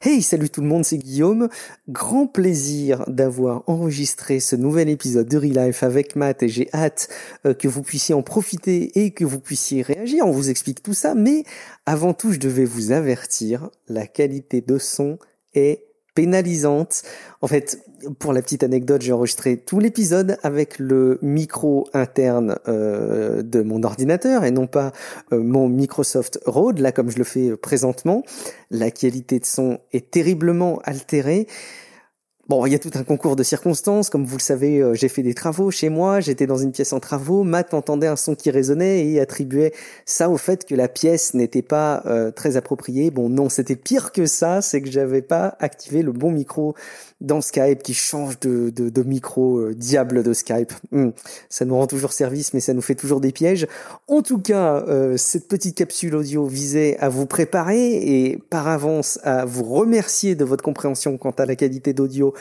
Hey, salut tout le monde, c'est Guillaume. Grand plaisir d'avoir enregistré ce nouvel épisode de Relife avec Matt et j'ai hâte euh, que vous puissiez en profiter et que vous puissiez réagir. On vous explique tout ça, mais avant tout, je devais vous avertir, la qualité de son est pénalisante. En fait, pour la petite anecdote, j'ai enregistré tout l'épisode avec le micro interne euh, de mon ordinateur et non pas euh, mon Microsoft Rode, là comme je le fais présentement. La qualité de son est terriblement altérée. Bon, il y a tout un concours de circonstances. Comme vous le savez, euh, j'ai fait des travaux chez moi. J'étais dans une pièce en travaux. Matt entendait un son qui résonnait et attribuait ça au fait que la pièce n'était pas euh, très appropriée. Bon, non, c'était pire que ça. C'est que j'avais pas activé le bon micro dans Skype qui change de, de, de micro euh, diable de Skype. Hmm. Ça nous rend toujours service, mais ça nous fait toujours des pièges. En tout cas, cette petite capsule audio visait à vous préparer et par avance à vous remercier de votre compréhension quant à la qualité d'audio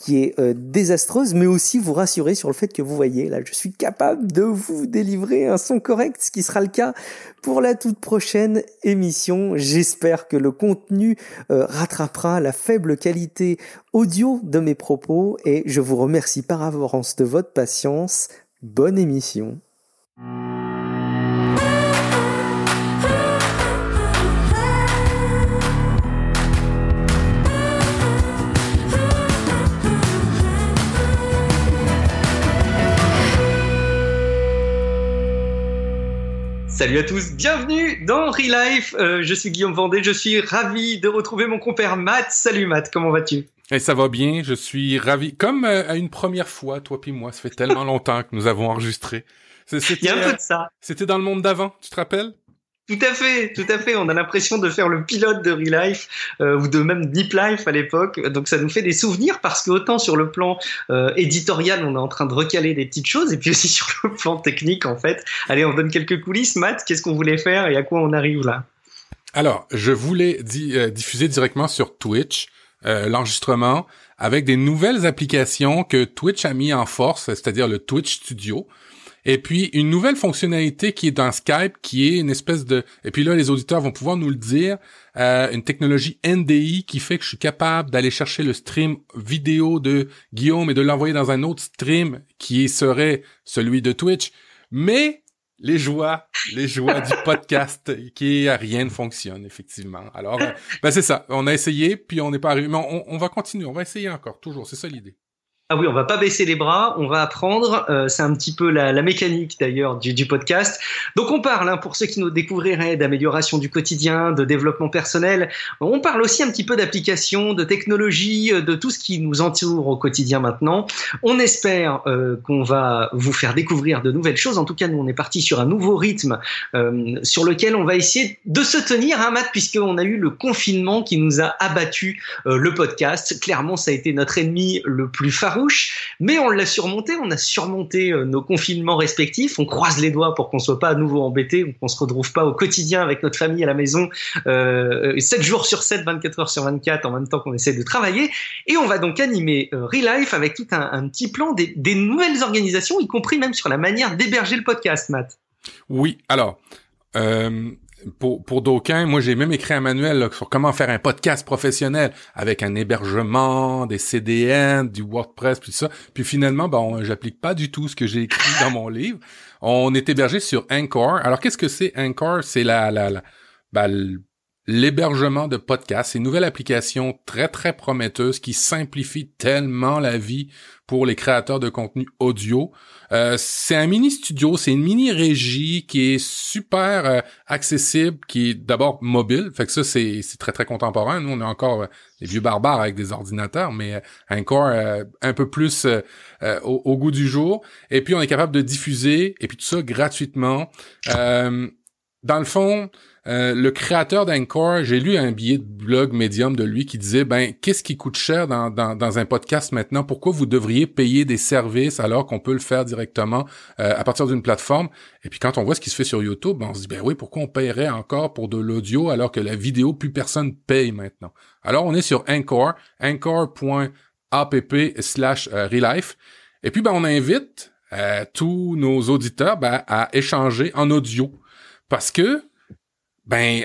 qui est euh, désastreuse, mais aussi vous rassurer sur le fait que vous voyez, là, je suis capable de vous délivrer un son correct, ce qui sera le cas pour la toute prochaine émission. J'espère que le contenu euh, rattrapera la faible qualité audio de mes propos et je vous remercie par avance de votre patience. Bonne émission. Salut à tous, bienvenue dans Relife. Euh, je suis Guillaume Vendée, je suis ravi de retrouver mon compère Matt. Salut Matt, comment vas-tu? Et eh, ça va bien, je suis ravi. Comme euh, à une première fois, toi puis moi, ça fait tellement longtemps que nous avons enregistré. Il y a un peu de ça. C'était dans le monde d'avant, tu te rappelles? Tout à fait, tout à fait. On a l'impression de faire le pilote de Real Life euh, ou de même Deep Life à l'époque. Donc ça nous fait des souvenirs parce que autant sur le plan euh, éditorial, on est en train de recaler des petites choses et puis aussi sur le plan technique en fait. Allez, on donne quelques coulisses. Matt, qu'est-ce qu'on voulait faire et à quoi on arrive là? Alors, je voulais euh, diffuser directement sur Twitch l'enregistrement avec des nouvelles applications que Twitch a mis en force, c'est-à-dire le Twitch Studio. Et puis une nouvelle fonctionnalité qui est dans Skype, qui est une espèce de... Et puis là, les auditeurs vont pouvoir nous le dire, euh, une technologie NDI qui fait que je suis capable d'aller chercher le stream vidéo de Guillaume et de l'envoyer dans un autre stream qui serait celui de Twitch. Mais les joies, les joies du podcast, qui rien ne fonctionne effectivement. Alors, euh, ben c'est ça. On a essayé, puis on n'est pas arrivé, mais on, on va continuer. On va essayer encore, toujours. C'est ça l'idée. Ah oui, on va pas baisser les bras, on va apprendre. Euh, c'est un petit peu la, la mécanique d'ailleurs du, du, podcast. Donc on parle, hein, pour ceux qui nous découvriraient, d'amélioration du quotidien, de développement personnel. On parle aussi un petit peu d'application, de technologie, euh, de tout ce qui nous entoure au quotidien maintenant. On espère euh, qu'on va vous faire découvrir de nouvelles choses. En tout cas, nous on est parti sur un nouveau rythme euh, sur lequel on va essayer de se tenir, hein, Matt, puisqu'on a eu le confinement qui nous a abattu le podcast. Clairement, ça a été notre ennemi le plus farouche mais on l'a surmonté, on a surmonté euh, nos confinements respectifs, on croise les doigts pour qu'on soit pas à nouveau embêté, qu'on se retrouve pas au quotidien avec notre famille à la maison, euh, 7 jours sur 7, 24 heures sur 24, en même temps qu'on essaie de travailler, et on va donc animer euh, Relife avec tout un, petit plan des, nouvelles organisations, y compris même sur la manière d'héberger le podcast, Matt. Oui, alors, euh, pour, pour d'aucuns, moi j'ai même écrit un manuel sur comment faire un podcast professionnel avec un hébergement, des CDN, du WordPress, puis ça. Puis finalement, bon, j'applique pas du tout ce que j'ai écrit dans mon livre. On est hébergé sur Anchor. Alors qu'est-ce que c'est Anchor? C'est la, la, la ben, l'hébergement de podcasts. C'est une nouvelle application très très prometteuse qui simplifie tellement la vie pour les créateurs de contenu audio. Euh, c'est un mini studio, c'est une mini régie qui est super euh, accessible, qui est d'abord mobile. Fait que ça c'est très très contemporain. Nous on est encore euh, des vieux barbares avec des ordinateurs, mais encore un peu plus au, au, goût du jour. Et puis on est capable de diffuser et puis tout ça gratuitement. dans le fond, euh, le créateur d'Anchor, j'ai lu un billet de blog Medium de lui qui disait ben qu'est-ce qui coûte cher dans, dans, un podcast maintenant? Pourquoi vous devriez payer des services alors qu'on peut le faire directement euh, à partir d'une plateforme? Et puis quand on voit ce qui se fait sur YouTube, ben, on se dit ben oui pourquoi on paierait encore pour de l'audio alors que la vidéo plus personne paye maintenant? Alors on est sur Anchor, anchor.app slash euh, relife. Et puis ben on invite tous nos auditeurs ben, à échanger en audio. Parce que ben,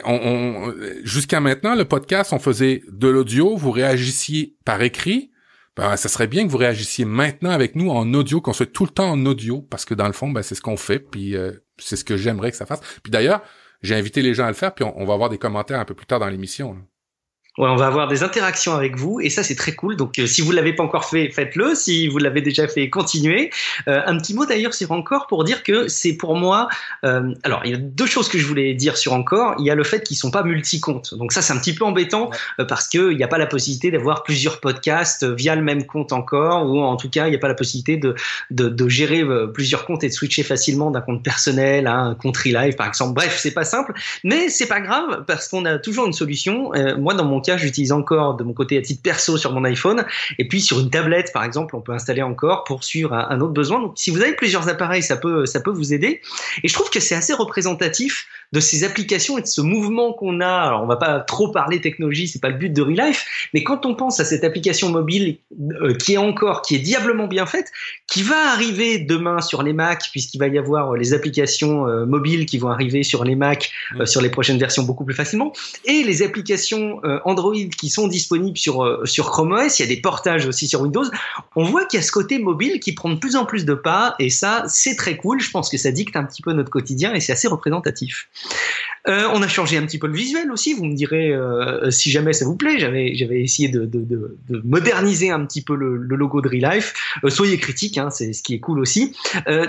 jusqu'à maintenant, le podcast, on faisait de l'audio, vous réagissiez par écrit. Ben, ça serait bien que vous réagissiez maintenant avec nous en audio, qu'on soit tout le temps en audio, parce que dans le fond, ben, c'est ce qu'on fait, puis euh, c'est ce que j'aimerais que ça fasse. Puis d'ailleurs, j'ai invité les gens à le faire, puis on, va avoir des commentaires un peu plus tard dans l'émission. Ouais, on va avoir des interactions avec vous et ça c'est très cool. Donc euh, si vous l'avez pas encore fait, faites-le. Si vous l'avez déjà fait, continuez. Euh, un petit mot d'ailleurs sur Encore pour dire que c'est pour moi. Euh, alors il y a deux choses que je voulais dire sur Encore. Il y a le fait qu'ils sont pas multi-comptes. Donc ça c'est un petit peu embêtant euh, parce que il n'y a pas la possibilité d'avoir plusieurs podcasts via le même compte encore ou en tout cas il n'y a pas la possibilité de, de, de gérer plusieurs comptes et de switcher facilement d'un compte personnel à un compte Relive par exemple. Bref c'est pas simple, mais c'est pas grave parce qu'on a toujours une solution. moi dans mon j'utilise encore de mon côté à titre perso sur mon iPhone. Et puis sur une tablette, par exemple, on peut installer encore pour suivre un, autre besoin. Donc si vous avez plusieurs appareils, ça peut, ça peut vous aider. Et je trouve que c'est assez représentatif de ces applications et de ce mouvement qu'on a. Alors on va pas trop parler technologie, c'est pas le but de Relife, mais quand on pense à cette application mobile euh, qui est encore, qui est diablement bien faite, qui va arriver demain sur les Mac, puisqu'il va y avoir les applications euh, mobiles qui vont arriver sur les Mac euh, sur les prochaines versions beaucoup plus facilement, et les applications Android qui sont disponibles sur, euh, sur Chrome OS, il y a des portages aussi sur Windows. On voit qu'il y a ce côté mobile qui prend de plus en plus de pas et ça, c'est très cool. Je pense que ça dicte un petit peu notre quotidien et c'est assez représentatif. Euh, on a changé un petit peu le visuel aussi. Vous me direz euh, si jamais ça vous plaît. J'avais j'avais essayé de, de, de, de, moderniser un petit peu le, logo de Relife. Euh, soyez critiques, hein, c'est ce qui est cool aussi.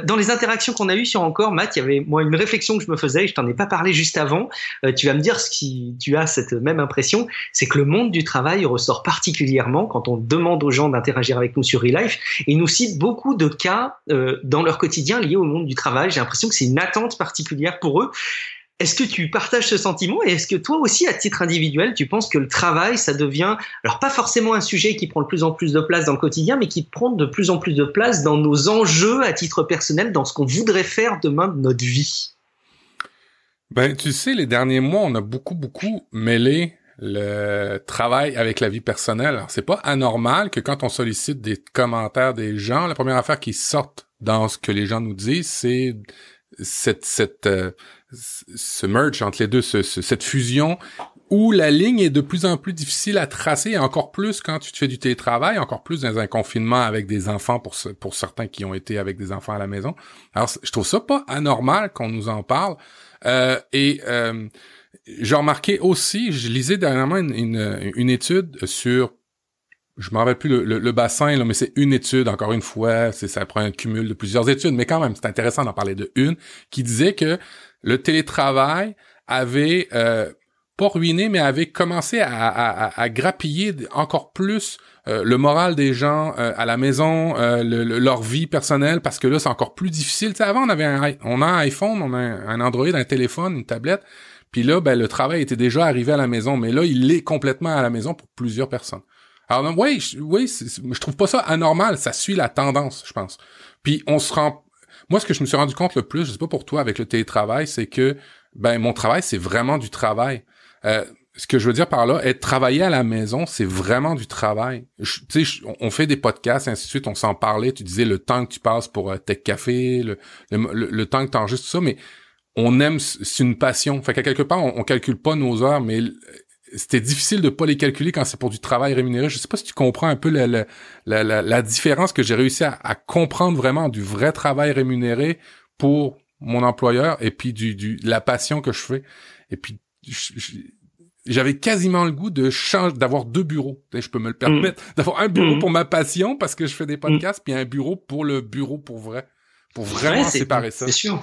Dans les interactions qu'on a eues sur encore, Matt, il y avait moi une réflexion que je me faisais. je t'en ai pas parlé juste avant. tu vas me dire si tu as cette même impression, c'est que le monde du travail ressort particulièrement quand on demande aux gens d'interagir avec nous sur Relife. Et nous citent beaucoup de cas dans leur quotidien liés au monde du travail. J'ai l'impression que c'est une attente particulière pour eux. Est-ce que tu partages ce sentiment et est-ce que toi aussi, à titre individuel, tu penses que le travail, ça devient, alors pas forcément un sujet qui prend de plus en plus de place dans le quotidien, mais qui prend de plus en plus de place dans nos enjeux à titre personnel, dans ce qu'on voudrait faire demain de notre vie? Ben, tu sais, les derniers mois, on a beaucoup, beaucoup mêlé le travail avec la vie personnelle. Alors, c'est pas anormal que quand on sollicite des commentaires des gens, la première affaire qui sorte dans ce que les gens nous disent, c'est cette, euh, ce merge entre les deux, cette fusion où la ligne est de plus en plus difficile à tracer, encore plus quand tu te fais du télétravail, encore plus dans un confinement avec des enfants pour, pour certains qui ont été avec des enfants à la maison. Alors, je trouve ça pas anormal qu'on nous en parle. Euh, et euh, j'ai remarqué aussi, je lisais dernièrement une, une, une étude sur je me rappelle plus le, le, bassin, là, mais c'est une étude, encore une fois, c'est ça prend un cumul de plusieurs études, mais quand même, c'est intéressant d'en parler de une, qui disait que le télétravail avait euh, pas ruiné, mais avait commencé à, à, à grappiller encore plus euh, le moral des gens euh, à la maison, euh, leur vie personnelle, parce que là, c'est encore plus difficile. Tu sais, avant, on avait un, on a un iPhone, on a un, Android, un téléphone, une tablette, puis là, ben, le travail était déjà arrivé à la maison, mais là, il est complètement à la maison pour plusieurs personnes. Alors oui, je, oui, je trouve pas ça anormal, ça suit la tendance, je pense. Puis on se rend moi ce que je me suis rendu compte le plus, je sais pas pour toi avec le télétravail, c'est que ben mon travail c'est vraiment du travail. Euh, ce que je veux dire par là, être travailler à la maison, c'est vraiment du travail. Tu sais, on fait des podcasts, ainsi de suite, on s'en parlait. Tu disais le temps que tu passes pour euh, Café, le, le, temps que tu enregistres, tout ça, mais on aime, c'est une passion. Fait qu'à quelque part, on, on calcule pas nos heures, mais c'était difficile de pas les calculer quand c'est pour du travail rémunéré. Je sais pas si tu comprends un peu la, la, la, la différence que j'ai réussi à, à, comprendre vraiment du vrai travail rémunéré pour mon employeur et puis du, du la passion que je fais. Et puis j'avais quasiment le goût de changer, d'avoir deux bureaux. Je peux me le permettre, mm. d'avoir un bureau mm. pour ma passion parce que je fais des podcasts, puis un bureau pour le bureau pour vrai, pour vraiment séparer ça. C'est sûr.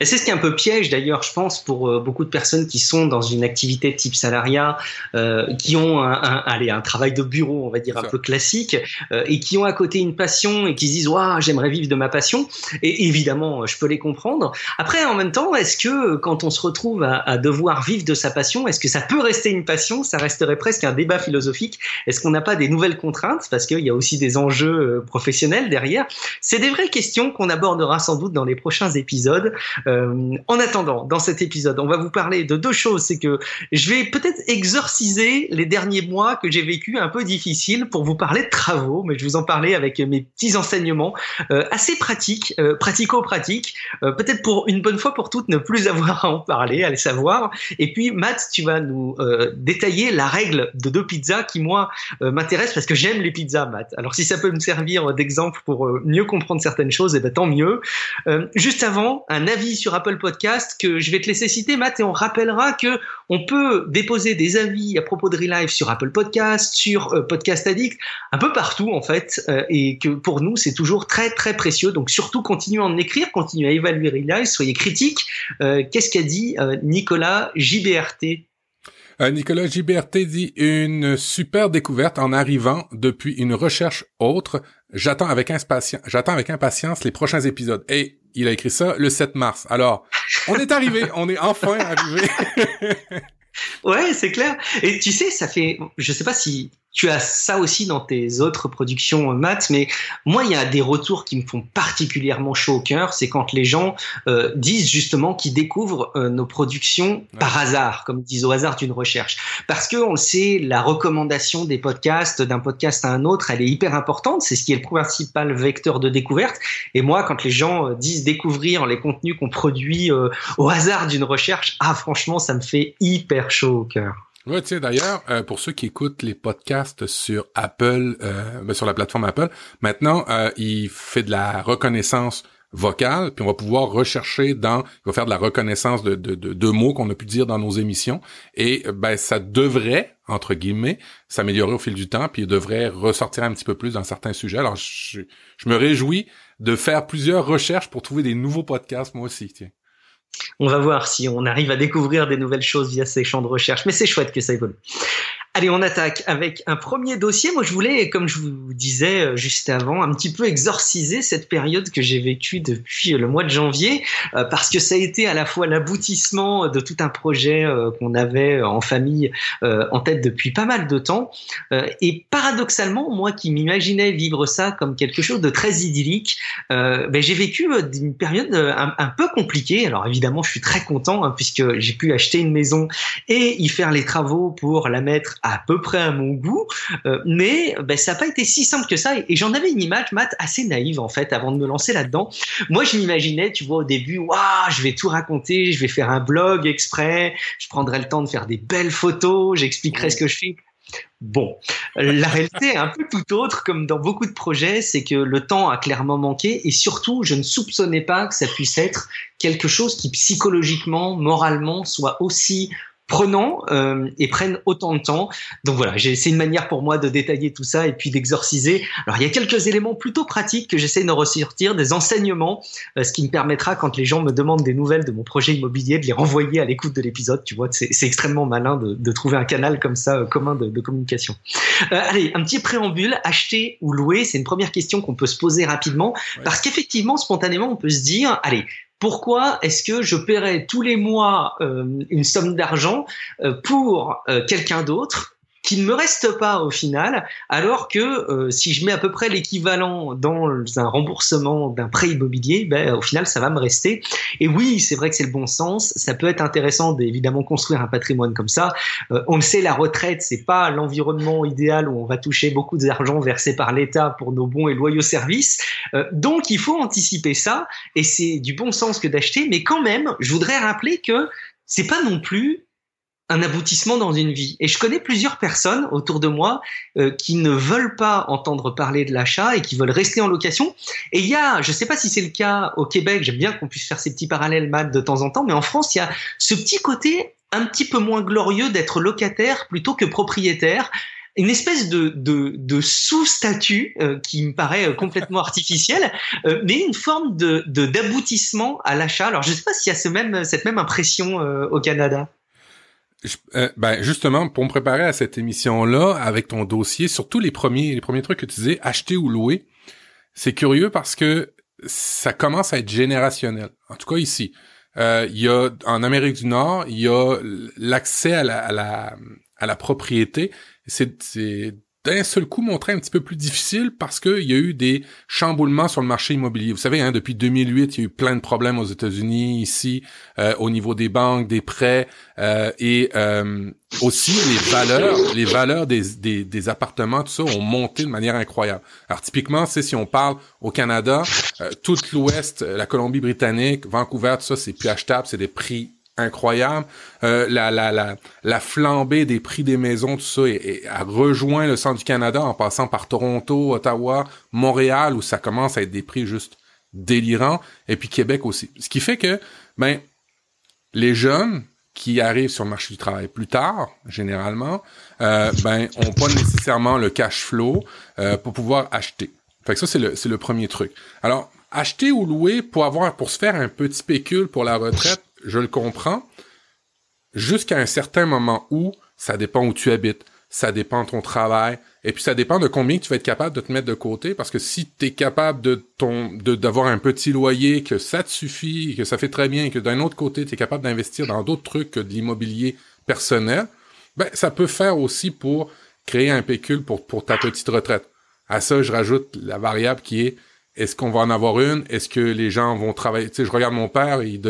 Et c'est ce qui est un peu piège d'ailleurs, je pense, pour euh, beaucoup de personnes qui sont dans une activité type salariat, euh, qui ont un, un, allez, un travail de bureau, on va dire un peu classique, euh, et qui ont à côté une passion et qui se disent waouh, j'aimerais vivre de ma passion. Et évidemment, je peux les comprendre. Après, en même temps, est-ce que quand on se retrouve à, à devoir vivre de sa passion, est-ce que ça peut rester une passion? Ça resterait presque un débat philosophique. Est-ce qu'on n'a pas des nouvelles contraintes? Parce qu'il y a aussi des enjeux euh, professionnels derrière C'est des vraies questions qu'on abordera sans doute dans les prochains épisodes. En attendant, dans cet épisode, on va vous parler de deux choses. C'est que je vais peut-être exorciser les derniers mois que j'ai vécu un peu difficiles pour vous parler de travaux, mais je vous en parlais avec mes petits enseignements assez pratiques, pratico-pratiques, peut-être pour une bonne fois pour toutes ne plus avoir à en parler, à le savoir. Et puis Matt, tu vas nous détailler la règle de deux pizzas qui moi m'intéresse parce que j'aime les pizzas, Matt. Alors si ça peut me servir d'exemple pour euh, mieux comprendre certaines choses, eh ben tant mieux. Euh, juste avant, un avis sur Apple Podcast que je vais te laisser citer, Matt, et on rappellera que on peut déposer des avis à propos de Relive sur Apple Podcast, sur euh, Podcast Addict, un peu partout en fait, et que pour nous c'est toujours très très précieux. Donc surtout continuez à en écrire, continuez à évaluer Relive, soyez critiques. Qu'est-ce qu'a dit Nicolas JBRT euh, Nicolas Giberté dit une super découverte en arrivant depuis une recherche autre. J'attends avec impatience, avec impatience les prochains épisodes. Et il a écrit ça le 7 mars. Alors, on est arrivé, on est enfin arrivé. ouais, c'est clair. Et tu sais, ça fait, je sais pas si tu as ça aussi dans tes autres productions maths, mais moi, il y a des retours qui me font particulièrement chaud au cœur, c'est quand les gens euh, disent justement qu'ils découvrent euh, nos productions par hasard, comme ils disent au hasard d'une recherche. Parce que on le sait, la recommandation des podcasts d'un podcast à un autre, elle est hyper importante, c'est ce qui est le principal vecteur de découverte. Et moi, quand les gens euh, disent découvrir les contenus qu'on produit au hasard d'une recherche, ah franchement, ça me fait hyper chaud au cœur. Ouais, sais, d'ailleurs, euh, pour ceux qui écoutent les podcasts sur Apple, euh, ben, sur la plateforme Apple, maintenant, euh, il fait de la reconnaissance vocale, puis on va pouvoir rechercher dans, il va faire de la reconnaissance de, de, de, mots qu'on a pu dire dans nos émissions, et ben ça devrait, entre guillemets, s'améliorer au fil du temps, puis il devrait ressortir un petit peu plus dans certains sujets. Alors, je, je me réjouis de faire plusieurs recherches pour trouver des nouveaux podcasts, moi aussi, tiens. On va voir si on arrive à découvrir des nouvelles choses via ces champs de recherche, mais c'est chouette que ça évolue. Allez, on attaque avec un premier dossier. Moi, je voulais, comme je vous disais euh, juste avant, un petit peu exorciser cette période que j'ai vécue depuis le mois de janvier, euh, parce que ça a été à la fois l'aboutissement de tout un projet euh, qu'on avait en famille en tête depuis pas mal de temps. et paradoxalement, moi qui m'imaginais vivre ça comme quelque chose de très idyllique, ben, j'ai vécu une période un, peu compliquée. Alors évidemment, je suis très content hein, puisque j'ai pu acheter une maison et y faire les travaux pour la mettre à peu près à mon goût, euh, mais ben, ça n'a pas été si simple que ça. Et, j'en avais une image, Matt, assez naïve en fait, avant de me lancer là-dedans. Moi, je m'imaginais, tu vois, au début, waouh, je vais tout raconter, je vais faire un blog exprès, je prendrai le temps de faire des belles photos, j'expliquerai ce que je fais. Bon, la réalité est un peu tout autre, comme dans beaucoup de projets, c'est que le temps a clairement manqué et surtout, je ne soupçonnais pas que ça puisse être quelque chose qui psychologiquement, moralement, soit aussi prenant euh, et prennent autant de temps. Donc voilà, c'est une manière pour moi de détailler tout ça et puis d'exorciser. Alors il y a quelques éléments plutôt pratiques que j'essaie de ressortir, des enseignements, euh, ce qui me permettra quand les gens me demandent des nouvelles de mon projet immobilier de les renvoyer à l'écoute de l'épisode. Tu vois, c'est extrêmement malin de, de, trouver un canal comme ça euh, commun de, de communication. Euh, allez, un petit préambule, acheter ou louer, c'est une première question qu'on peut se poser rapidement parce qu'effectivement, spontanément, on peut se dire, allez, pourquoi est-ce que je paierais tous les mois euh, une somme d'argent euh, pour euh, quelqu'un d'autre qui ne me reste pas au final, alors que euh, si je mets à peu près l'équivalent dans un remboursement d'un prêt immobilier, ben, au final, ça va me rester. Et oui, c'est vrai que c'est le bon sens. Ça peut être intéressant d'évidemment construire un patrimoine comme ça. Euh, on le sait, la retraite, c'est pas l'environnement idéal où on va toucher beaucoup d'argent versé par l'État pour nos bons et loyaux services. Euh, donc, il faut anticiper ça, et c'est du bon sens que d'acheter. Mais quand même, je voudrais rappeler que c'est pas non plus un aboutissement dans une vie. Et je connais plusieurs personnes autour de moi euh, qui ne veulent pas entendre parler de l'achat et qui veulent rester en location. Et il y a, je ne sais pas si c'est le cas au Québec, j'aime bien qu'on puisse faire ces petits parallèles, Matt, de temps en temps, mais en France, il y a ce petit côté un petit peu moins glorieux d'être locataire plutôt que propriétaire une espèce de, de, de sous-statut euh, qui me paraît euh, complètement artificiel, mais une forme de d'aboutissement à l'achat. Alors je ne sais pas s'il y a ce même, cette même impression au Canada. Euh, ben justement, pour me préparer à cette émission-là, avec ton dossier, surtout les premiers, les premiers trucs que tu disais, acheter ou louer, c'est curieux parce que ça commence à être générationnel. En tout cas ici, euh, il y a en Amérique du Nord, il y a l'accès à la, à la, à la propriété. C'est d'un seul coup montré un petit peu plus difficile parce qu'il y a eu des chamboulements sur le marché immobilier. Vous savez, hein, depuis 2008, il y a eu plein de problèmes aux États-Unis, ici, euh, au niveau des banques, des prêts, euh, et euh, aussi les valeurs, les valeurs des, des, des, appartements, tout ça, ont monté de manière incroyable. Alors typiquement, c'est si on parle au Canada, toute l'Ouest, la Colombie-Britannique, Vancouver, tout ça, c'est plus achetable, c'est des prix incroyable. Euh, la, la, la, la, flambée des prix des maisons, tout ça, et, a rejoint le centre du Canada en passant par Toronto, Ottawa, Montréal, où ça commence à être des prix juste délirants, et puis Québec aussi. Ce qui fait que, ben, les jeunes qui arrivent sur le marché du travail plus tard, généralement, euh, ben, ont pas nécessairement le cash flow euh, pour pouvoir acheter. Fait que ça, c'est le, c'est le premier truc. Alors, acheter ou louer pour avoir, pour se faire un petit pécule pour la retraite, je le comprends, jusqu'à un certain moment où ça dépend où tu habites, ça dépend ton travail, et puis ça dépend de combien tu vas être capable de te mettre de côté, parce que si tu es capable de de d'avoir un petit loyer, que ça te suffit, que ça fait très bien, et que d'un autre côté, tu es capable d'investir dans d'autres trucs que de l'immobilier personnel, ben ça peut faire aussi pour créer un pécule pour, pour ta petite retraite. À ça, je rajoute la variable qui est est-ce qu'on va en avoir une? Est-ce que les gens vont travailler? Tu sais, je regarde mon père, il,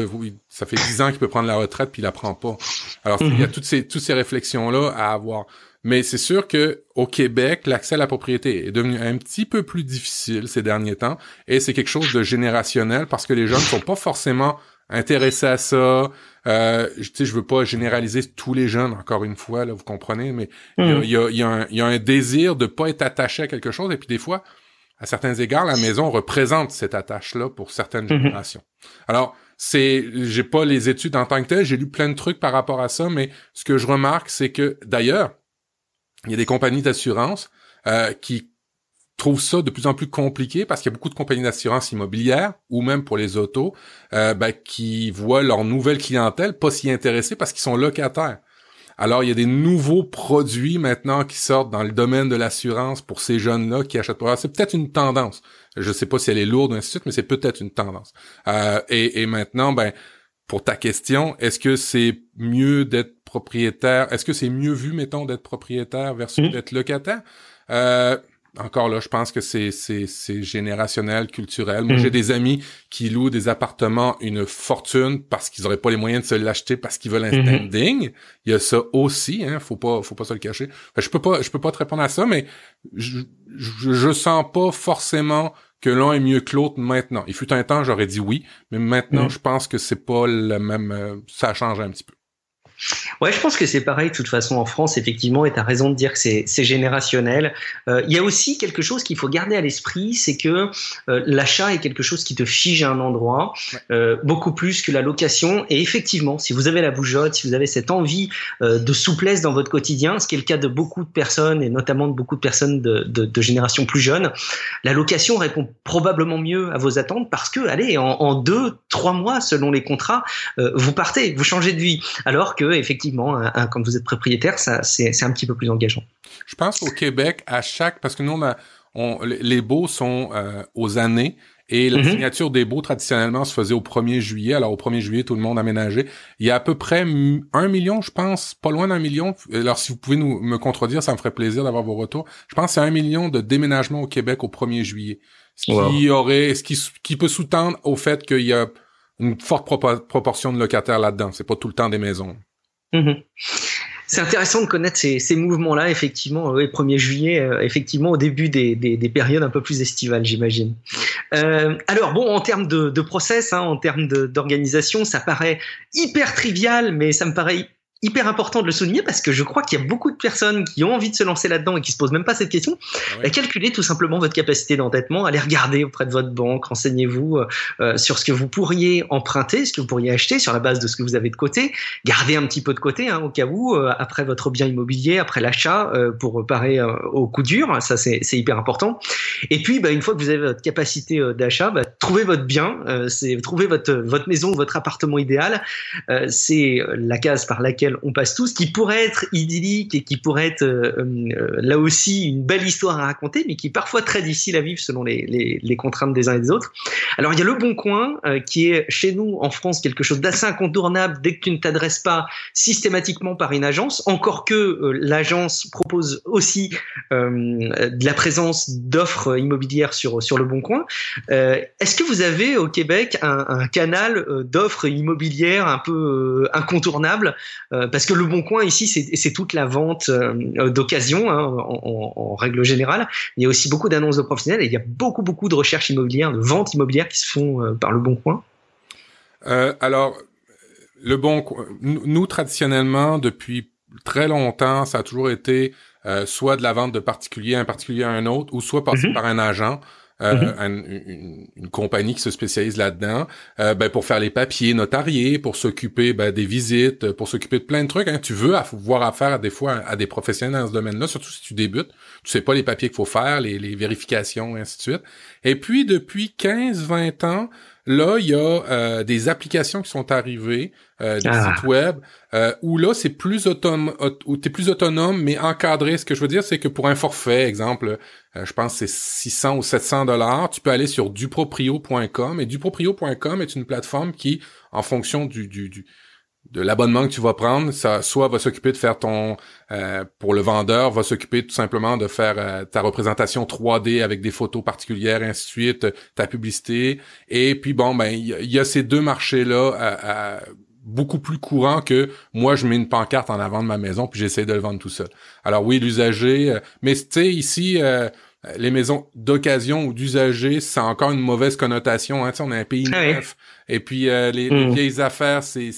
ça fait dix ans qu'il peut prendre la retraite, puis il la prend pas. Alors, il y a mhm. toutes ces, toutes ces réflexions-là à avoir. Mais c'est sûr que au Québec, l'accès à la propriété est devenu un petit peu plus difficile ces derniers temps, et c'est quelque chose de générationnel parce que les jeunes ne sont pas forcément intéressés à ça. Euh, tu sais, je veux pas généraliser tous les jeunes, encore une fois, là, vous comprenez, mais il y, a, y, a, un, y a un désir de pas être attaché à quelque chose, et puis des fois, à certains égards, la maison représente cette attache-là pour certaines mhm. générations. Alors, c'est, j'ai pas les études en tant que telles, j'ai lu plein de trucs par rapport à ça, mais ce que je remarque, c'est que d'ailleurs, il y a des compagnies d'assurance euh, qui trouvent ça de plus en plus compliqué parce qu'il y a beaucoup de compagnies d'assurance immobilière ou même pour les autos euh, ben, qui voient leur nouvelle clientèle pas s'y intéresser parce qu'ils sont locataires. Alors, il y a des nouveaux produits maintenant qui sortent dans le domaine de l'assurance pour ces jeunes-là qui achètent pas. C'est peut-être une tendance. Je ne sais pas si elle est lourde, ainsi de suite, mais c'est peut-être une tendance. Euh, et, maintenant, ben, pour ta question, est-ce que c'est mieux d'être propriétaire? Est-ce que c'est mieux vu, mettons, d'être propriétaire versus mmh. d'être locataire? Euh, encore là, je pense que c'est c'est c'est générationnel, culturel. Moi, j'ai mm. des amis qui louent des appartements une fortune parce qu'ils auraient pas les moyens de se l'acheter parce qu'ils veulent un mm-hmm. standing. Il y a ça aussi, hein. Faut pas faut pas se le cacher. je peux pas je peux pas te répondre à ça, mais je je, je sens pas forcément que l'un est mieux que l'autre maintenant. Il fut un temps, j'aurais dit oui, mais maintenant, mm. je pense que c'est pas le même. Euh, ça change un petit peu. Ouais, je pense que c'est pareil de toute façon en France, effectivement, et tu as raison de dire que c'est générationnel. Euh, il y a aussi quelque chose qu'il faut garder à l'esprit, c'est que euh, l'achat est quelque chose qui te fige à un endroit, euh, beaucoup plus que la location. Et effectivement, si vous avez la bougeotte, si vous avez cette envie de souplesse dans votre quotidien, ce qui est le cas de beaucoup de personnes, et notamment de beaucoup de personnes de, de, de génération plus jeune, la location répond probablement mieux à vos attentes parce que, allez, en, en deux, trois mois, selon les contrats, vous partez, vous changez de vie. Alors que effectivement, quand vous êtes propriétaire, ça, c'est, un petit peu plus engageant. Je pense au Québec, à chaque, parce que nous, on a, on, les baux sont euh, aux années et la mhm. signature des baux traditionnellement se faisait au 1er juillet. Alors au 1er juillet, tout le monde aménageait. Il y a à peu près un million, je pense, pas loin d'un million. Alors si vous pouvez nous me contredire, ça me ferait plaisir d'avoir vos retours. Je pense que c'est un million de déménagements au Québec au 1er juillet. Ce qui aurait, ce qui, qui peut sous-tendre au fait qu'il y a une forte proportion de locataires là-dedans. C'est pas tout le temps des maisons. Mhm. C'est intéressant de connaître ces, mouvements-là, effectivement, le 1er juillet, euh, effectivement, au début des, des, des, périodes un peu plus estivales, j'imagine. Euh, alors, bon, en termes de, de process, hein, en termes d'organisation, ça paraît hyper trivial, mais ça me paraît hyper important de le souligner parce que je crois qu'il y a beaucoup de personnes qui ont envie de se lancer là-dedans et qui se posent même pas cette question. Ah calculez tout simplement votre capacité d'endettement, allez regarder auprès de votre banque, renseignez-vous euh, euh, sur ce que vous pourriez emprunter, ce que vous pourriez acheter sur la base de ce que vous avez de côté. Gardez un petit peu de côté hein, au cas où euh, après votre bien immobilier, après l'achat, pour parer au coup dur. Ça c'est hyper important. Et puis bah, une fois que vous avez votre capacité d'achat, bah, trouvez votre bien, c'est trouver votre votre maison, votre appartement idéal. c'est la case par laquelle on passe tous, qui pourrait être idyllique et qui pourrait être là aussi une belle histoire à raconter, mais qui est parfois très difficile à vivre selon les, contraintes des uns et des autres. Alors il y a le Bon Coin, qui est chez nous en France quelque chose d'assez incontournable dès que tu ne t'adresses pas systématiquement par une agence, encore que l'agence propose aussi de la présence d'offres immobilières sur sur le Bon Coin. Est-ce que vous avez au Québec un canal d'offres immobilières un peu incontournable Parce que le Bon Coin ici, c'est toute la vente d'occasion hein, en, en, règle générale. Il y a aussi beaucoup d'annonces de professionnels et il y a beaucoup beaucoup de recherches immobilières, de ventes immobilières qui se font par le Bon Coin. alors, le Bon nous traditionnellement depuis très longtemps, ça a toujours été euh, soit de la vente de particulier à un particulier à un autre, ou soit mhm. par un agent. Euh, mhm. une, compagnie qui se spécialise là-dedans, euh, ben, pour faire les papiers notariés, pour s'occuper ben, des visites, pour s'occuper de plein de trucs. Hein. Tu veux avoir affaire à des fois à, des professionnels dans ce domaine-là, surtout si tu débutes. Tu sais pas les papiers qu'il faut faire, les, les vérifications, et ainsi de suite. Et puis, depuis 15-20 ans, Là, il y a euh, des applications qui sont arrivées, euh, des ah. sites web, euh, où là, c'est plus autonome, où t'es plus autonome, mais encadré. Ce que je veux dire, c'est que pour un forfait, exemple, je pense que c'est 600 ou 700 dollars, tu peux aller sur duproprio.com, et duproprio.com est une plateforme qui, en fonction du, du, du de l'abonnement que tu vas prendre, ça soit va s'occuper de faire ton euh, pour le vendeur, va s'occuper tout simplement de faire euh, ta représentation 3D avec des photos particulières, ainsi de suite, ta publicité. Et puis bon, ben il y, a ces deux marchés là beaucoup plus courants que moi je mets une pancarte en avant de ma maison puis j'essaie de le vendre tout seul. Alors oui, l'usager, euh, mais tu sais ici les maisons d'occasion ou d'usager, c'est encore une mauvaise connotation. Hein? on a un pays ah neuf. Et puis les, les, hmm. vieilles affaires, c'est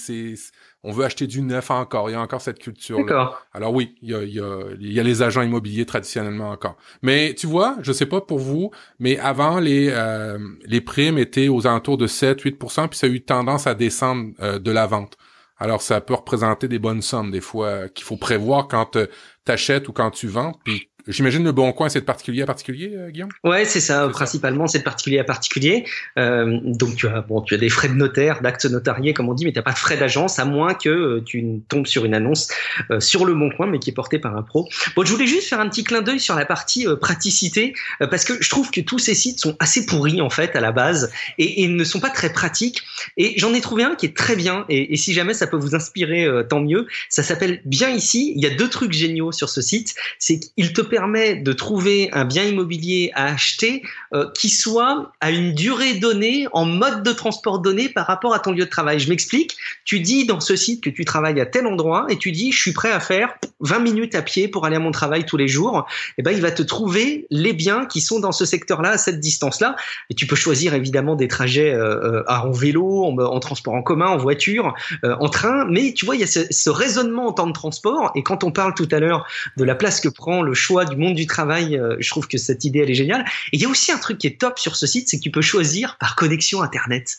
on veut acheter du neuf encore. Il y a encore cette culture-là. Alors oui, il y a, il, y a, il y a les agents immobiliers traditionnellement encore. Mais tu vois, je sais pas pour vous, mais avant les euh, les primes étaient aux alentours de 7-8%, puis ça a eu tendance à descendre euh, de la vente. Alors ça peut représenter des bonnes sommes des fois euh, qu'il faut prévoir quand tu achètes ou quand tu vends. Puis J'imagine le bon coin, c'est de particulier à particulier, euh, Guillaume? Ouais, c'est ça, principalement, c'est de particulier à particulier. Euh, donc, tu as, bon, tu as des frais de notaire, d'actes notariés, comme on dit, mais tu n'as pas de frais d'agence, à moins que euh, tu tombes sur une annonce euh, sur le bon coin, mais qui est portée par un pro. Bon, je voulais juste faire un petit clin d'œil sur la partie praticité, parce que je trouve que tous ces sites sont assez pourris, en fait, à la base, et, et ne sont pas très pratiques. Et j'en ai trouvé un qui est très bien, et, et si jamais ça peut vous inspirer, tant mieux. Ça s'appelle Bien ici. Il y a deux trucs géniaux sur ce site. C'est qu'il te permet de trouver un bien immobilier à acheter euh, qui soit à une durée donnée, en mode de transport donné par rapport à ton lieu de travail. Je m'explique. Tu dis dans ce site que tu travailles à tel endroit et tu dis je suis prêt à faire 20 minutes à pied pour aller à mon travail tous les jours. Et eh ben il va te trouver les biens qui sont dans ce secteur-là à cette distance-là. Et tu peux choisir évidemment des trajets euh, euh en vélo, en, transport en commun, en voiture, euh, en train. Mais tu vois il y a ce, ce raisonnement en temps de transport. Et quand on parle tout à l'heure de la place que prend le choix du monde du travail, euh, je trouve que cette idée elle est géniale. Et il y a aussi un truc qui est top sur ce site, c'est que tu peux choisir par connexion internet.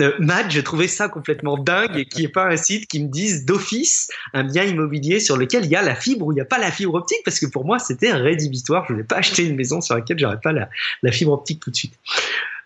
Euh, Matt, j'ai trouvé ça complètement dingue et qui est pas un site qui me dise d'office un bien immobilier sur lequel il y a la fibre ou il n'y a pas la fibre optique parce que pour moi c'était rédhibitoire. Je ne vais pas acheter une maison sur laquelle j'aurais pas la fibre optique tout de suite.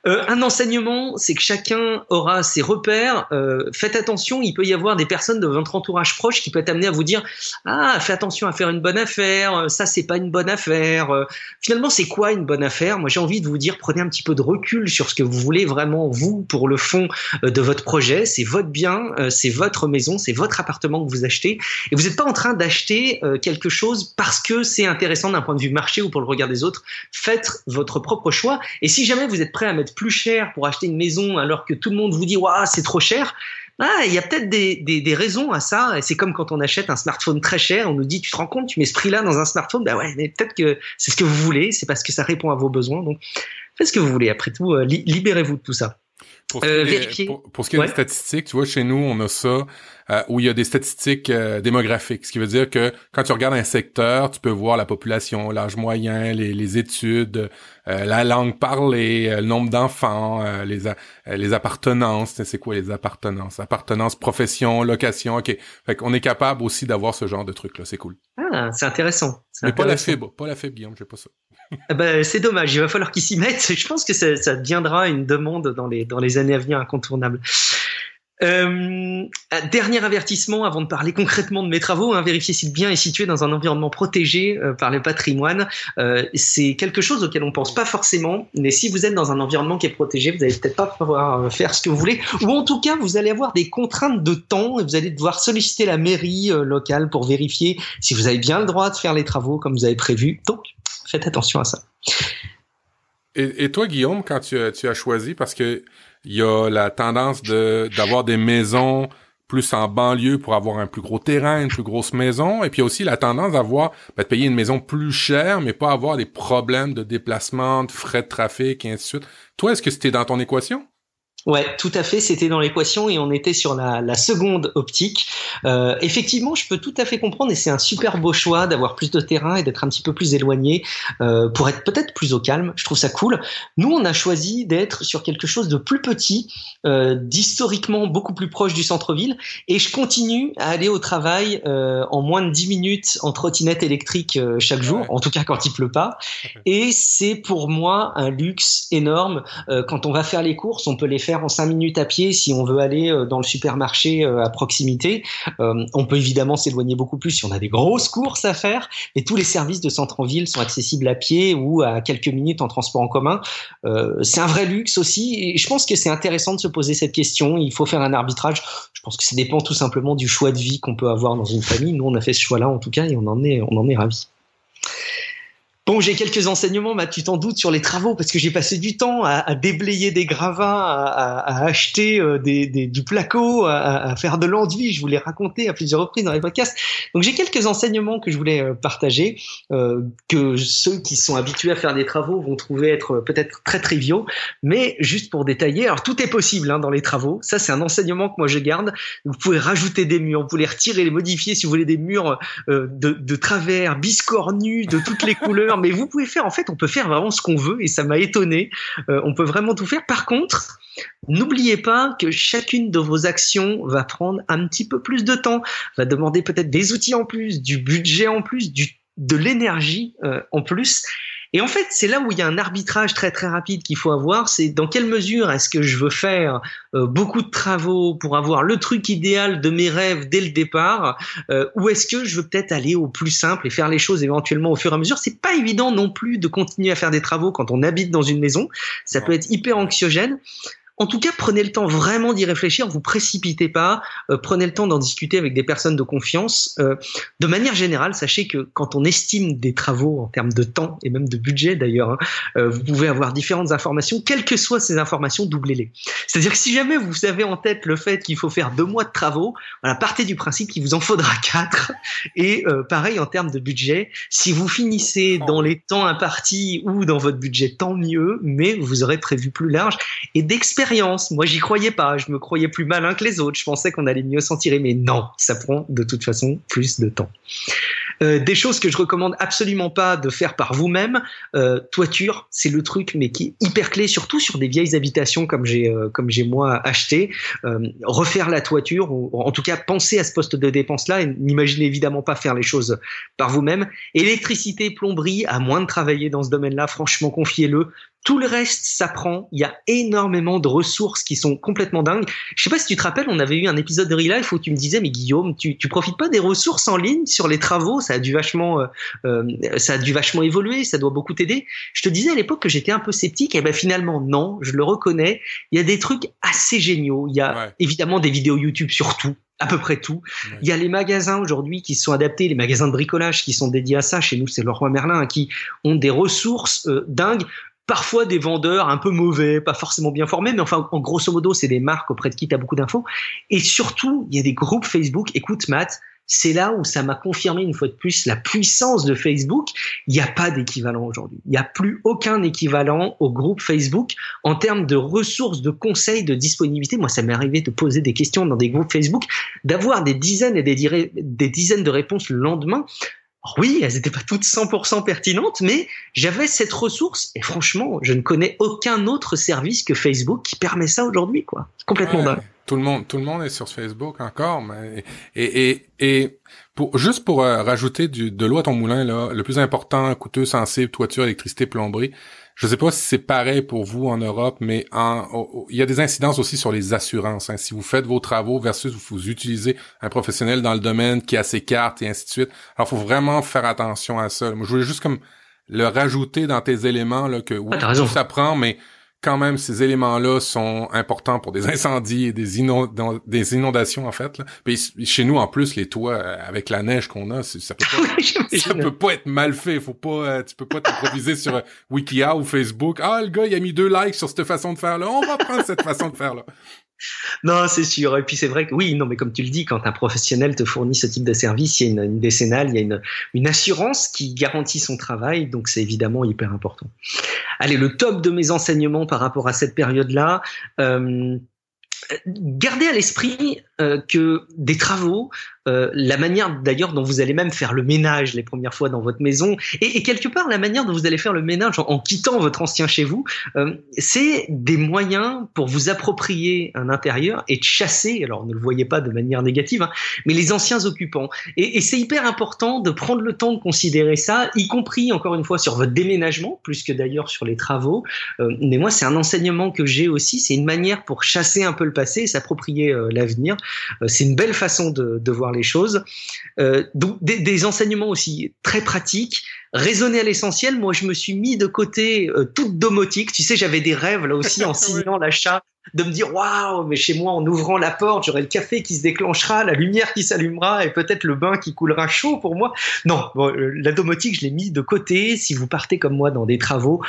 Euh, un enseignement, c'est que chacun aura ses repères. Euh, faites attention, il peut y avoir des personnes de votre entourage proche qui peuvent amener à vous dire ah fais attention à faire une bonne affaire, euh, ça c'est pas une bonne affaire. Finalement, c'est quoi une bonne affaire? Moi, j'ai envie de vous dire prenez un petit peu de recul sur ce que vous voulez vraiment vous pour le fond de votre projet. C'est votre bien, c'est votre maison, c'est votre appartement que vous achetez, et vous n'êtes pas en train d'acheter quelque chose parce que c'est intéressant d'un point de vue marché ou pour le regard des autres. Faites votre propre choix. Et si jamais vous êtes prêt à mettre plus cher pour acheter une maison alors que tout le monde vous dit c'est trop cher ah, il y a peut-être des, des, raisons à ça. Et c'est comme quand on achète un smartphone très cher, on nous dit, tu te rends compte, tu mets ce prix-là dans un smartphone? Bah ouais, mais peut-être que c'est ce que vous voulez, c'est parce que ça répond à vos besoins. Donc, faites ce que vous voulez. Après tout, euh, libérez-vous de tout ça. Pour ce, euh, qui est, pour, ce qui est des statistiques, tu vois, chez nous, on a ça euh, où il y a des statistiques euh, démographiques, ce qui veut dire que quand tu regardes un secteur, tu peux voir la population, l'âge moyen, les, les études, la langue parlée, le nombre d'enfants, les, les appartenances. C'est quoi les appartenances? Appartenance, profession, location. Ok. Fait qu'on est capable aussi d'avoir ce genre de trucs là. C'est cool. Ah, c'est intéressant. Mais pas la fibre, pas la fibre, Guillaume, j'ai pas ça. Eh ben, c'est dommage, il va falloir qu'ils s'y mettent. Je pense que ça, ça, deviendra une demande dans les, dans les années à venir incontournable. Euh, dernier avertissement avant de parler concrètement de mes travaux, hein, vérifier si le bien est situé dans un environnement protégé euh, par le patrimoine. Euh, c'est quelque chose auquel on pense pas forcément, mais si vous êtes dans un environnement qui est protégé, vous allez peut-être pas pouvoir faire ce que vous voulez, ou en tout cas vous allez avoir des contraintes de temps et vous allez devoir solliciter la mairie locale pour vérifier si vous avez bien le droit de faire les travaux comme vous avez prévu. Donc faites attention à ça. Et, toi, Guillaume, quand tu tu as choisi, parce que il y a la tendance de d'avoir des maisons plus en banlieue pour avoir un plus gros terrain, une plus grosse maison, et puis aussi la tendance d'avoir ben, de payer une maison plus chère, mais pas avoir des problèmes de déplacement, de frais de trafic, et ainsi de suite. Toi, est-ce que c'était dans ton équation? Ouais, tout à fait. C'était dans l'équation et on était sur la, la seconde optique. Euh, effectivement, je peux tout à fait comprendre et c'est un super beau choix d'avoir plus de terrain et d'être un petit peu plus éloigné euh, pour être peut-être plus au calme. Je trouve ça cool. Nous, on a choisi d'être sur quelque chose de plus petit, euh, d'historiquement beaucoup plus proche du centre-ville et je continue à aller au travail euh, en moins de 10 minutes en trottinette électrique euh, chaque jour, en tout cas quand il pleut pas. Et c'est pour moi un luxe énorme. Euh, quand on va faire les courses, on peut les faire en cinq minutes à pied si on veut aller euh, dans le supermarché euh, à proximité. Euh, on peut évidemment s'éloigner beaucoup plus si on a des grosses courses à faire. Et tous les services de centre en ville sont accessibles à pied ou à quelques minutes en transport en commun. C'est un vrai luxe aussi. Je pense que c'est intéressant de se poser cette question. Il faut faire un arbitrage. Je pense que ça dépend tout simplement du choix de vie qu'on peut avoir dans une famille. Nous, on a fait ce choix-là en tout cas et on en est, on en est ravis. Bon, j'ai quelques enseignements, Matt, tu t'en doutes, sur les travaux, parce que j'ai passé du temps à, à déblayer des gravats, à, à- à acheter euh, des, des- du placo, à, faire de l'enduit. Je vous l'ai raconté à plusieurs reprises dans les podcasts. Donc j'ai quelques enseignements que je voulais euh, partager, euh, que ceux qui sont habitués à faire des travaux vont trouver être peut-être très triviaux, mais juste pour détailler, alors tout est possible hein, dans les travaux. Ça, c'est un enseignement que moi je garde. Vous pouvez rajouter des murs, vous pouvez les retirer, les modifier si vous voulez des murs euh, de, de travers, biscornus, de toutes les couleurs. Mais vous pouvez faire, en fait, on peut faire vraiment ce qu'on veut et ça m'a étonné. Euh, on peut vraiment tout faire. Par contre, n'oubliez pas que chacune de vos actions va prendre un petit peu plus de temps, va demander peut-être des outils en plus, du budget en plus, du, de l'énergie euh, en plus. Et en fait, c'est là où il y a un arbitrage très très rapide qu'il faut avoir. C'est dans quelle mesure est-ce que je veux faire euh, beaucoup de travaux pour avoir le truc idéal de mes rêves dès le départ, euh, ou est-ce que je veux peut-être aller au plus simple et faire les choses éventuellement au fur et à mesure? C'est pas évident non plus de continuer à faire des travaux quand on habite dans une maison. Ça peut être hyper anxiogène. En tout cas, prenez le temps vraiment d'y réfléchir, vous précipitez pas, euh, prenez le temps d'en discuter avec des personnes de confiance. Euh, de manière générale, sachez que quand on estime des travaux en termes de temps et même de budget d'ailleurs, hein, euh, vous pouvez avoir différentes informations, quelles que soient ces informations, doublez-les. C'est-à-dire que si jamais vous avez en tête le fait qu'il faut faire deux mois de travaux, partez du principe qu'il vous en faudra quatre. Et pareil en termes de budget, si vous finissez dans les temps impartis ou dans votre budget, tant mieux, mais vous aurez prévu plus large et d'expérience. Moi, j'y croyais pas. Je me croyais plus malin que les autres. Je pensais qu'on allait mieux s'en tirer, mais non, ça prend de toute façon plus de temps. Euh, des choses que je recommande absolument pas de faire par vous-même. Euh, toiture, c'est le truc, mais qui est hyper clé, surtout sur des vieilles habitations comme j'ai euh, comme j'ai moi acheté. Refaire la toiture, ou en tout cas penser à ce poste de dépense-là, et n'imaginez évidemment pas faire les choses par vous-même. Électricité, plomberie, à moins de travailler dans ce domaine-là, franchement, confiez-le. Tout le reste s'apprend. Il y a énormément de ressources qui sont complètement dingues. Je sais pas si tu te rappelles, on avait eu un épisode de Real Life où tu me disais, mais Guillaume, tu, tu profites pas des ressources en ligne sur les travaux? Ça a dû vachement, euh, euh, ça a dû vachement évoluer. Ça doit beaucoup t'aider. Je te disais à l'époque que j'étais un peu sceptique. Et ben finalement, non. Je le reconnais. Il y a des trucs assez géniaux. Il y a Ouais. évidemment des vidéos YouTube sur tout à peu près tout. Ouais. Il y a les magasins aujourd'hui qui sont adaptés, les magasins de bricolage qui sont dédiés à ça. Chez nous, c'est Leroy Merlin qui ont des ressources euh, dingues. Parfois des vendeurs un peu mauvais, pas forcément bien formés, mais enfin, en grosso modo, c'est des marques auprès de qui tu as beaucoup d'infos. Et surtout, il y a des groupes Facebook. Écoute, Matt, c'est là où ça m'a confirmé une fois de plus la puissance de Facebook. Il n'y a pas d'équivalent aujourd'hui. Il n'y a plus aucun équivalent au groupe Facebook en termes de ressources, de conseils, de disponibilité. Moi, ça m'est arrivé de poser des questions dans des groupes Facebook, d'avoir des dizaines et des, des dizaines de réponses le lendemain. Alors oui, elles n'étaient pas toutes 100% pertinentes, mais j'avais cette ressource et franchement, je ne connais aucun autre service que Facebook qui permet ça aujourd'hui, quoi. C'est complètement Ouais. dingue. Tout le monde, tout le monde est sur Facebook encore, mais et et et Pour, juste pour euh, rajouter du, de l'eau à ton moulin, là, le plus important, coûteux, sensible, toiture, électricité, plomberie. Je sais pas si c'est pareil pour vous en Europe, mais en, il y a des incidences aussi sur les assurances. Hein. Si vous faites vos travaux versus vous utilisez un professionnel dans le domaine qui a ses cartes et ainsi de suite. Alors, faut vraiment faire attention à ça. Moi, je voulais juste comme le rajouter dans tes éléments là que oui, ah, ça prend, mais quand même, ces éléments-là sont importants pour des incendies et des, des inondations, en fait. Là. Puis chez nous, en plus, les toits, euh, avec la neige qu'on a, ça peut pas, ça peut pas être mal fait. Faut pas, euh, tu peux pas t'improviser sur euh, Wikia ou Facebook. Ah, le gars, il a mis deux likes sur cette façon de faire-là. On va prendre cette façon de faire-là. Non, c'est sûr. Et puis c'est vrai que oui, non, mais comme tu le dis, quand un professionnel te fournit ce type de service, il y a une, décennale, il y a une, assurance qui garantit son travail, donc c'est évidemment hyper important. Allez, le top de mes enseignements par rapport à cette période-là. Euh, gardez à l'esprit euh, que des travaux, euh, la manière d'ailleurs dont vous allez même faire le ménage les premières fois dans votre maison, et, et quelque part la manière dont vous allez faire le ménage en, quittant votre ancien chez vous, euh, c'est des moyens pour vous approprier un intérieur et de chasser, alors ne le voyez pas de manière négative, hein, mais les anciens occupants. Et, et c'est hyper important de prendre le temps de considérer ça, y compris encore une fois sur votre déménagement, plus que d'ailleurs sur les travaux. mais moi, c'est un enseignement que j'ai aussi, c'est une manière pour chasser un peu le passé et s'approprier l'avenir. Euh, c'est une belle façon de, de, voir les choses. Euh, donc des, des, enseignements aussi très pratiques, raisonner à l'essentiel. Moi, je me suis mis de côté euh, toute domotique. Tu sais, j'avais des rêves là aussi en signant l'achat de me dire waouh, mais chez moi en ouvrant la porte, j'aurai le café qui se déclenchera, la lumière qui s'allumera et peut-être le bain qui coulera chaud pour moi. Non, la domotique, je l'ai mis de côté. Si vous partez comme moi dans des travaux,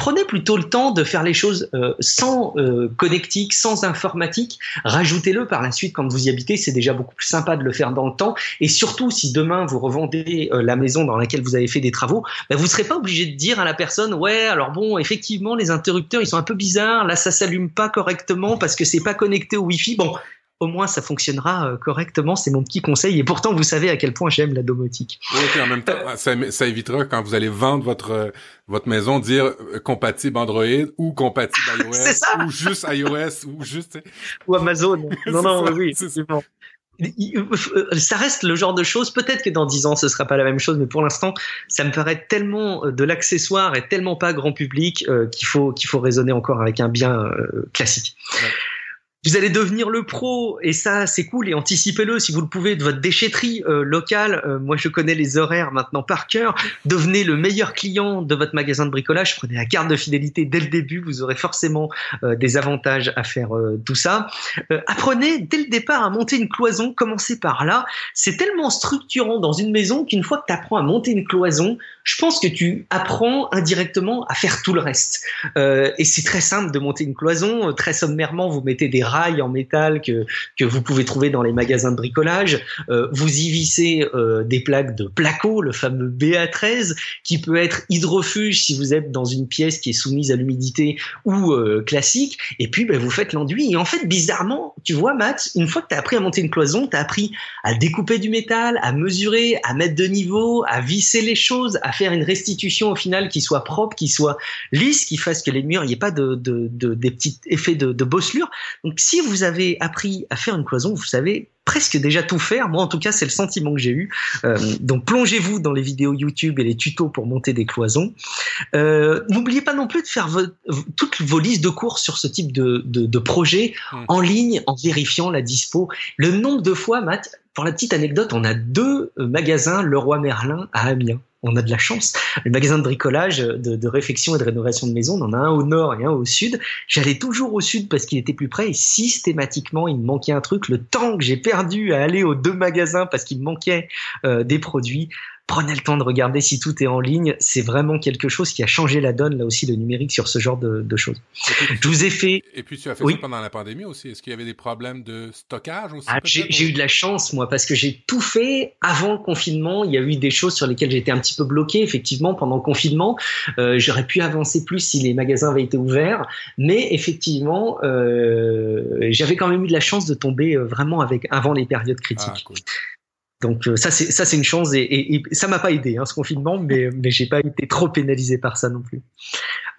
prenez plutôt le temps de faire les choses euh, sans euh, connectique, sans informatique. Rajoutez-le par la suite quand vous y habitez. C'est déjà beaucoup plus sympa de le faire dans le temps. Et surtout, si demain vous revendez euh, la maison dans laquelle vous avez fait des travaux, ben, vous ne serez pas obligé de dire à la personne, ouais, alors bon, effectivement, les interrupteurs, ils sont un peu bizarres. Là, ça s'allume pas correctement parce que c'est pas connecté au Wi-Fi. Bon, au moins ça fonctionnera euh, correctement. C'est mon petit conseil. Et pourtant, vous savez à quel point j'aime la domotique. Oui, en même temps, ça, ça, évitera quand vous allez vendre votre euh, votre maison dire euh, compatible Android ou compatible iOS ou juste iOS ou juste ou Amazon. Non, non, oui, c'est bon. Ça reste le genre de choses. Peut-être que dans dix ans, ce sera pas la même chose, mais pour l'instant, ça me paraît tellement de l'accessoire et tellement pas grand public qu'il faut qu'il faut raisonner encore avec un bien classique. Vous allez devenir le pro et ça c'est cool et anticipez-le si vous le pouvez de votre déchetterie euh, locale. Euh, moi je connais les horaires maintenant par cœur. Devenez le meilleur client de votre magasin de bricolage. Prenez la carte de fidélité dès le début. Vous aurez forcément euh, des avantages à faire tout ça. apprenez dès le départ à monter une cloison. Commencez par là. C'est tellement structurant dans une maison qu'une fois que tu apprends à monter une cloison, je pense que tu apprends indirectement à faire tout le reste. et c'est très simple de monter une cloison. Très sommairement, vous mettez des rails en métal que, que vous pouvez trouver dans les magasins de bricolage. Euh, vous y vissez euh, des plaques de placo, le fameux BA13, qui peut être hydrofuge si vous êtes dans une pièce qui est soumise à l'humidité ou euh, classique. Et puis, ben, vous faites l'enduit. Et en fait, bizarrement, tu vois, Max, une fois que tu as appris à monter une cloison, tu as appris à découper du métal, à mesurer, à mettre de niveau, à visser les choses, à faire une restitution au final qui soit propre, qui soit lisse, qui fasse que les murs, il n'y ait pas de, de, de, des petits effets de, de bosselure. Donc, si vous avez appris à faire une cloison, vous savez presque déjà tout faire. Moi, en tout cas, c'est le sentiment que j'ai eu. Euh, donc, plongez-vous dans les vidéos YouTube et les tutos pour monter des cloisons. Euh, n'oubliez pas non plus de faire toutes vos listes de cours sur ce type de, de, de projet mmh. en ligne, en vérifiant la dispo. Le nombre de fois, Matt, pour la petite anecdote, on a deux magasins Leroy Merlin à Amiens on a de la chance. Le magasin de bricolage, de, de, réfection et de rénovation de maison, on en a un au nord et un au sud. J'allais toujours au sud parce qu'il était plus près et systématiquement, il me manquait un truc. Le temps que j'ai perdu à aller aux deux magasins parce qu'il me manquait euh, des produits, prenez le temps de regarder si tout est en ligne. C'est vraiment quelque chose qui a changé la donne, là aussi, le numérique sur ce genre de, de choses. Je vous ai fait. Et puis, tu as fait ça pendant la pandémie aussi. Est-ce qu'il y avait des problèmes de stockage aussi ah, J'ai eu de la chance, moi, parce que j'ai tout fait avant le confinement. Il y a eu des choses sur lesquelles j'étais un petit peu bloqué, effectivement, pendant le confinement. Euh, J'aurais pu avancer plus si les magasins avaient été ouverts. Mais effectivement, euh, j'avais quand même eu de la chance de tomber euh, vraiment avec avant les périodes critiques. Ah, cool. Donc euh, ça c'est ça c'est une chance et, et, et ça m'a pas aidé hein, ce confinement mais mais j'ai pas été trop pénalisé par ça non plus.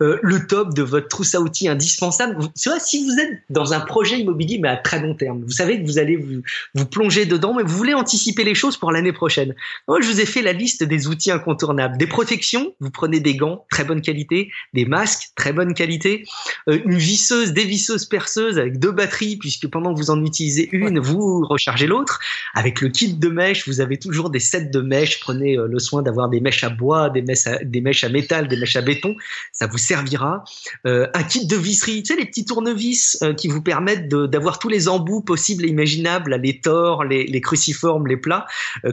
euh, le top de votre trousse à outils indispensable. Vois, si vous êtes dans un projet immobilier, mais à très long terme, vous savez que vous allez vous, vous plonger dedans, mais vous voulez anticiper les choses pour l'année prochaine. Moi, je vous ai fait la liste des outils incontournables. Des protections, vous prenez des gants, très bonne qualité, des masques, très bonne qualité, euh, une visseuse, dévisseuse, perceuse avec deux batteries, puisque pendant que vous en utilisez une, vous rechargez l'autre. Avec le kit de vous avez toujours des sets de mèches. Prenez euh, le soin d'avoir des mèches à bois, des mèches à, métal, des mèches à béton. Ça vous servira. Euh, un kit de visserie, tu sais, les petits tournevis euh, qui vous permettent d'avoir tous les embouts possibles et imaginables, les tors, les, cruciformes, les plats.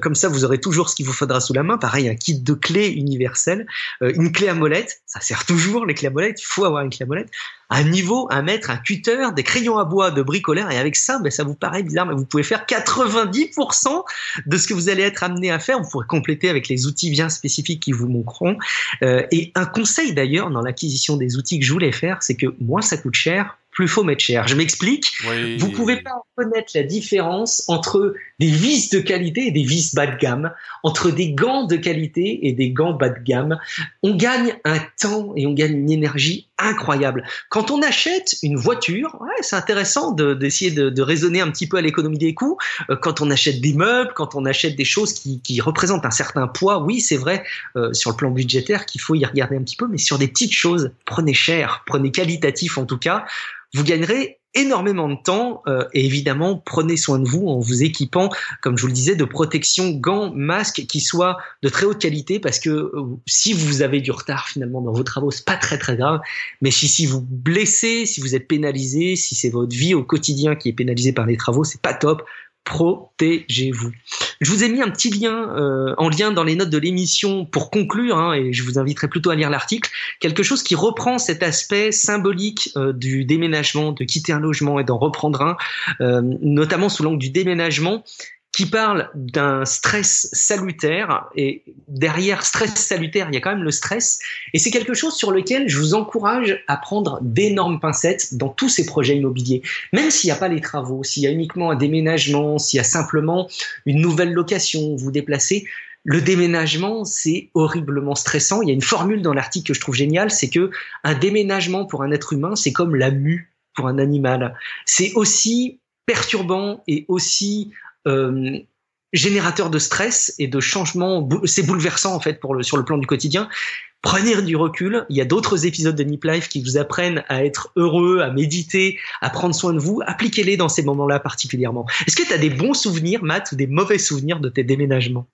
Comme ça, vous aurez toujours ce qu'il vous faudra sous la main. Pareil, un kit de clés universelles, une clé à molette. Ça sert toujours les clés à molette. Il faut avoir une clé à molette un niveau, un mètre, un cutter, des crayons à bois, de bricoleur, et avec ça, ben, ça vous paraît bizarre, mais vous pouvez faire 90% de ce que vous allez être amené à faire. Vous pourrez compléter avec les outils bien spécifiques qui vous manqueront. Euh, et un conseil d'ailleurs dans l'acquisition des outils que je voulais faire, c'est que moins ça coûte cher, plus faut mettre cher. Je m'explique. Vous pouvez pas reconnaître la différence entre des vis de qualité et des vis bas de gamme, entre des gants de qualité et des gants bas de gamme. On gagne un temps et on gagne une énergie incroyable. Quand on achète une voiture, ouais, c'est intéressant d'essayer de, de, raisonner un petit peu à l'économie des coûts. Euh, quand on achète des meubles, quand on achète des choses qui, qui représentent un certain poids, oui, c'est vrai euh, sur le plan budgétaire qu'il faut y regarder un petit peu, mais sur des petites choses, prenez cher, prenez qualitatif en tout cas vous gagnerez énormément de temps euh, et évidemment prenez soin de vous en vous équipant comme je vous le disais de protection gants masques qui soient de très haute qualité parce que euh, si vous avez du retard finalement dans vos travaux c'est pas très très grave mais si, si vous blessez si vous êtes pénalisé si c'est votre vie au quotidien qui est pénalisée par les travaux c'est pas top protégez-vous. Je vous ai mis un petit lien euh, en lien dans les notes de l'émission pour conclure, hein, et je vous inviterai plutôt à lire l'article, quelque chose qui reprend cet aspect symbolique euh, du déménagement, de quitter un logement et d'en reprendre un, euh, notamment sous l'angle du déménagement qui parle d'un stress salutaire et derrière stress salutaire, il y a quand même le stress et c'est quelque chose sur lequel je vous encourage à prendre d'énormes pincettes dans tous ces projets immobiliers. Même s'il n'y a pas les travaux, s'il y a uniquement un déménagement, s'il y a simplement une nouvelle location, vous déplacez, le déménagement, c'est horriblement stressant. Il y a une formule dans l'article que je trouve géniale, c'est que un déménagement pour un être humain, c'est comme la mue pour un animal. C'est aussi perturbant et aussi euh, générateur de stress et de changement. C'est bouleversant en fait pour le, sur le plan du quotidien. Prenez du recul. Il y a d'autres épisodes de Nip Life qui vous apprennent à être heureux, à méditer, à prendre soin de vous. Appliquez-les dans ces moments-là particulièrement. Est-ce que tu as des bons souvenirs, Matt, ou des mauvais souvenirs de tes déménagements?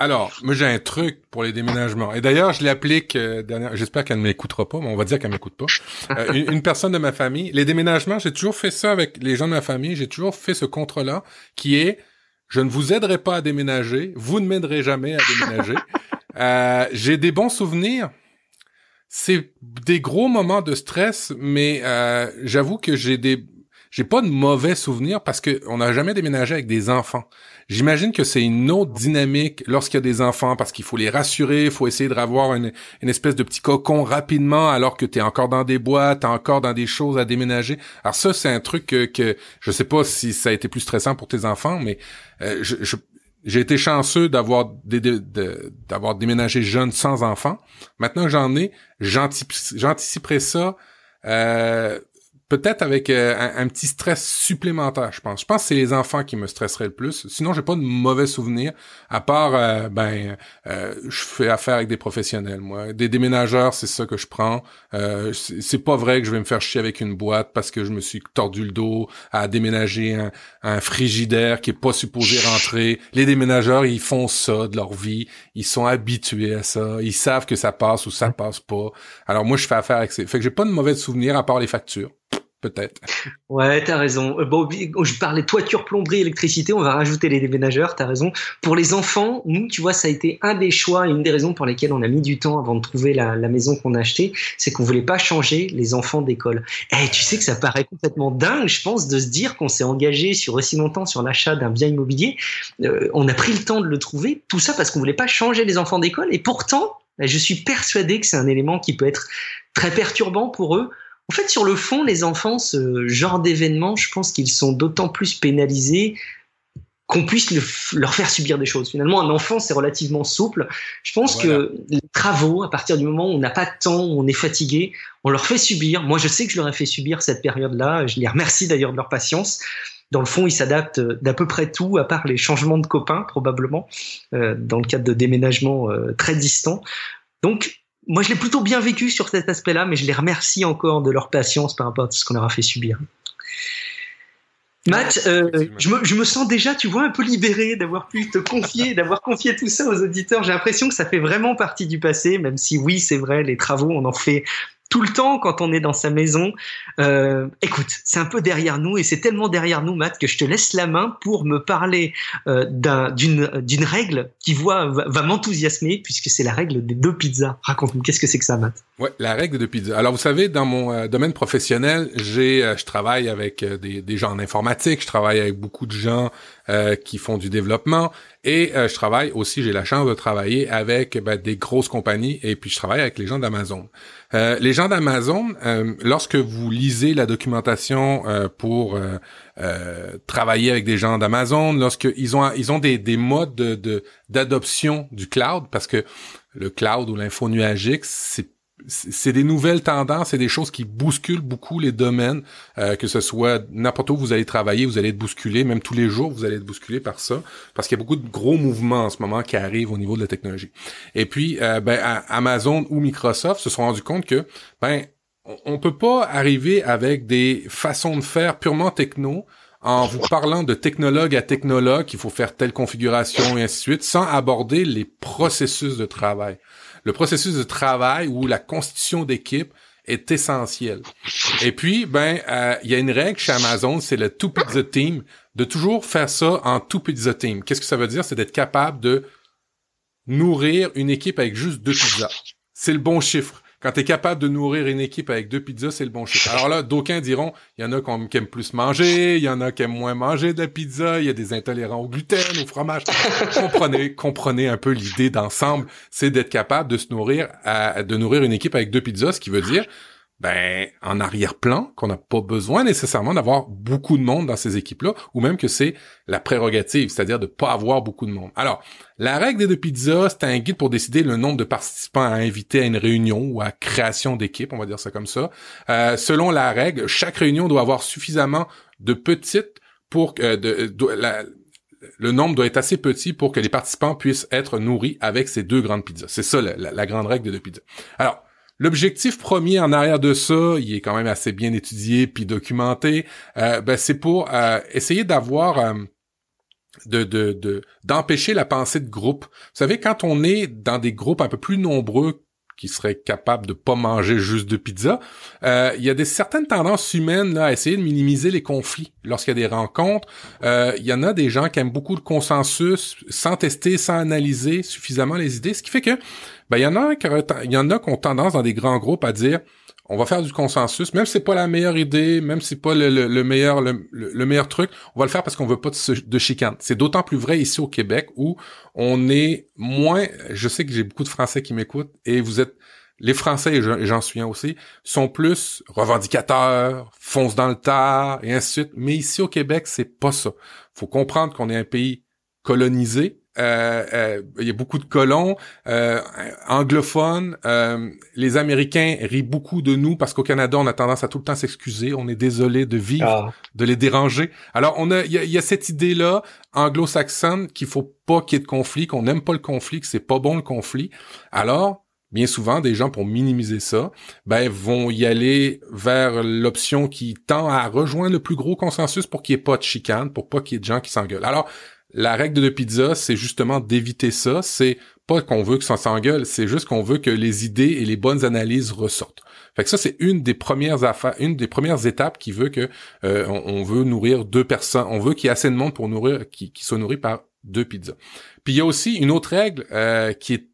Alors, moi j'ai un truc pour les déménagements. Et d'ailleurs, je l'applique euh, dernière. J'espère qu'elle ne m'écoutera pas, mais on va dire qu'elle m'écoute pas. Euh, une, une, personne de ma famille, les déménagements, j'ai toujours fait ça avec les gens de ma famille. J'ai toujours fait ce contrat-là, qui est je ne vous aiderai pas à déménager, vous ne m'aiderez jamais à déménager. euh, j'ai des bons souvenirs. C'est des gros moments de stress, mais euh, j'avoue que j'ai des j'ai pas de mauvais souvenirs parce que on n'a jamais déménagé avec des enfants. J'imagine que c'est une autre dynamique lorsqu'il y a des enfants parce qu'il faut les rassurer, il faut essayer de avoir une, espèce de petit cocon rapidement alors que tu es encore dans des boîtes, encore dans des choses à déménager. Alors ça, c'est un truc que, que je sais pas si ça a été plus stressant pour tes enfants, mais euh, je, j'ai été chanceux d'avoir d'avoir déménagé jeune sans enfants. Maintenant que j'en ai, j'anticiperai ça euh, peut-être avec euh, un, petit stress supplémentaire, je pense. Je pense que c'est les enfants qui me stresseraient le plus. Sinon, j'ai pas de mauvais souvenirs, à part, euh, ben, euh, je fais affaire avec des professionnels, moi. Des déménageurs, c'est ça que je prends. c'est pas vrai que je vais me faire chier avec une boîte parce que je me suis tordu le dos à déménager un, un frigidaire qui est pas supposé rentrer. Les déménageurs, ils font ça de leur vie. Ils sont habitués à ça. Ils savent que ça passe ou ça passe pas. Alors moi, je fais affaire avec ça. Fait que j'ai pas de mauvais souvenirs à part les factures peut-être. Ouais, t'as raison. Euh, bon, je parlais toiture, plomberie, électricité. On va rajouter les déménageurs. T'as raison. Pour les enfants, nous, tu vois, ça a été un des choix et une des raisons pour lesquelles on a mis du temps avant de trouver la, maison qu'on a achetée, c'est qu'on voulait pas changer les enfants d'école. Eh, tu sais que ça paraît complètement dingue, je pense, de se dire qu'on s'est engagé sur aussi longtemps sur l'achat d'un bien immobilier. Euh, on a pris le temps de le trouver. Tout ça parce qu'on voulait pas changer les enfants d'école. Et pourtant, je suis persuadé que c'est un élément qui peut être très perturbant pour eux en fait, sur le fond, les enfants, ce genre d'événements, je pense qu'ils sont d'autant plus pénalisés qu'on puisse leur faire subir des choses. Finalement, un enfant, c'est relativement souple. Je pense que les travaux, à partir du moment où on n'a pas de temps, où on est fatigué, on leur fait subir. Moi, je sais que je leur ai fait subir cette période-là. Je les remercie d'ailleurs de leur patience. Dans le fond, ils s'adaptent d'à peu près tout, à part les changements de copains, probablement, euh, dans le cadre de déménagements euh, très distants. Donc, moi, je l'ai plutôt bien vécu sur cet aspect-là, mais je les remercie encore de leur patience par rapport à tout ce qu'on leur a fait subir. Matt, euh, je, me, je, me, sens déjà, tu vois, un peu libéré d'avoir pu te confier, d'avoir confié tout ça aux auditeurs. J'ai l'impression que ça fait vraiment partie du passé, même si oui, c'est vrai, les travaux, on en fait tout le temps quand on est dans sa maison. Euh, écoute, c'est un peu derrière nous et c'est tellement derrière nous, Matt, que je te laisse la main pour me parler euh, d'une règle qui voit, va, m'enthousiasmer puisque c'est la règle des deux pizzas. Raconte-nous, qu'est-ce que c'est que ça, Matt? Ouais, la règle des deux pizzas. Alors, vous savez, dans mon euh, domaine professionnel, j'ai, euh, je travaille avec euh, des, des gens en informatique, je travaille avec beaucoup de gens qui font du développement et je travaille aussi, j'ai la chance de travailler avec ben, des grosses compagnies et puis je travaille avec les gens d'Amazon. Euh, les gens d'Amazon, euh, lorsque vous lisez la documentation euh, pour travailler avec des gens d'Amazon, lorsqu'ils ont ils ont des, des modes de d'adoption du cloud, parce que le cloud ou l'info nuagique, c'est c'est des nouvelles tendances et des choses qui bousculent beaucoup les domaines, euh, que ce soit n'importe où vous allez travailler, vous allez être bousculé, même tous les jours, vous allez être bousculé par ça, parce qu'il y a beaucoup de gros mouvements en ce moment qui arrivent au niveau de la technologie. Et puis, euh, ben, Amazon ou Microsoft se sont rendus compte que, ben, on peut pas arriver avec des façons de faire purement techno en vous parlant de technologue à technologue, qu'il faut faire telle configuration et ainsi de suite, sans aborder les processus de travail le processus de travail ou la constitution d'équipe est essentiel. Et puis, ben, euh, il y a une règle chez Amazon, c'est le two pizza team, de toujours faire ça en two pizza team. Qu'est-ce que ça veut dire? C'est d'être capable de nourrir une équipe avec juste deux pizzas. C'est le bon chiffre. Quand tu es capable de nourrir une équipe avec deux pizzas, c'est le bon chiffre. Alors là, d'aucuns diront, il y en a qui aiment plus manger, il y en a qui aiment moins manger de la pizza, il y a des intolérants au gluten, au fromage. comprenez, comprenez un peu l'idée d'ensemble, c'est d'être capable de se nourrir, de nourrir une équipe avec deux pizzas, ce qui veut dire ben en arrière-plan qu'on n'a pas besoin nécessairement d'avoir beaucoup de monde dans ces équipes-là, ou même que c'est la prérogative, c'est-à-dire de pas avoir beaucoup de monde. Alors, la règle des deux pizzas, c'est un guide pour décider le nombre de participants à inviter à une réunion ou à création d'équipe, on va dire ça comme ça. Euh, selon la règle, chaque réunion doit avoir suffisamment de petites pour que de, le nombre doit être assez petit pour que les participants puissent être nourris avec ces deux grandes pizzas. C'est ça la, la grande règle des deux pizzas. Alors, L'objectif premier en arrière de ça, il est quand même assez bien étudié puis documenté. Euh, ben c'est pour euh, essayer d'avoir euh, de de d'empêcher la pensée de groupe. Vous savez, quand on est dans des groupes un peu plus nombreux qui seraient capables de pas manger juste de pizza, il y a des certaines tendances humaines là, à essayer de minimiser les conflits lorsqu'il y a des rencontres. Il y en a des gens qui aiment beaucoup le consensus, sans tester, sans analyser suffisamment les idées, ce qui fait que ben il y en a qui ont tendance dans des grands groupes à dire on va faire du consensus, même si c'est pas la meilleure idée, même si c'est pas le, meilleur le, meilleur truc, on va le faire parce qu'on veut pas de, de chicane. C'est d'autant plus vrai ici au Québec où on est moins. Je sais que j'ai beaucoup de Français qui m'écoutent et vous êtes les Français et j'en suis un aussi sont plus revendicateurs, foncent dans le tas et ainsi de suite. Mais ici au Québec c'est pas ça. Faut comprendre qu'on est un pays colonisé il y a beaucoup de colons euh, anglophones. les Américains rient beaucoup de nous parce qu'au Canada, on a tendance à tout le temps s'excuser. On est désolé de vivre, ah. de les déranger. Alors, on a, il y a, cette idée-là anglo-saxonne qu'il faut pas qu'il y ait de conflit, qu'on n'aime pas le conflit, que c'est pas bon le conflit. Alors, bien souvent, des gens, pour minimiser ça, ben, vont y aller vers l'option qui tend à rejoindre le plus gros consensus pour qu'il n'y ait pas de chicane, pour pas qu'il y ait de gens qui s'engueulent. Alors, la règle de pizza, c'est justement d'éviter ça. C'est pas qu'on veut que ça s'engueule, c'est juste qu'on veut que les idées et les bonnes analyses ressortent. Fait que ça, c'est une des premières affaires, une des premières étapes qui veut que euh, on, veut nourrir deux personnes. On veut qu'il y ait assez de monde pour nourrir, qui, qui soit nourri par deux pizzas. Puis il y a aussi une autre règle euh, qui est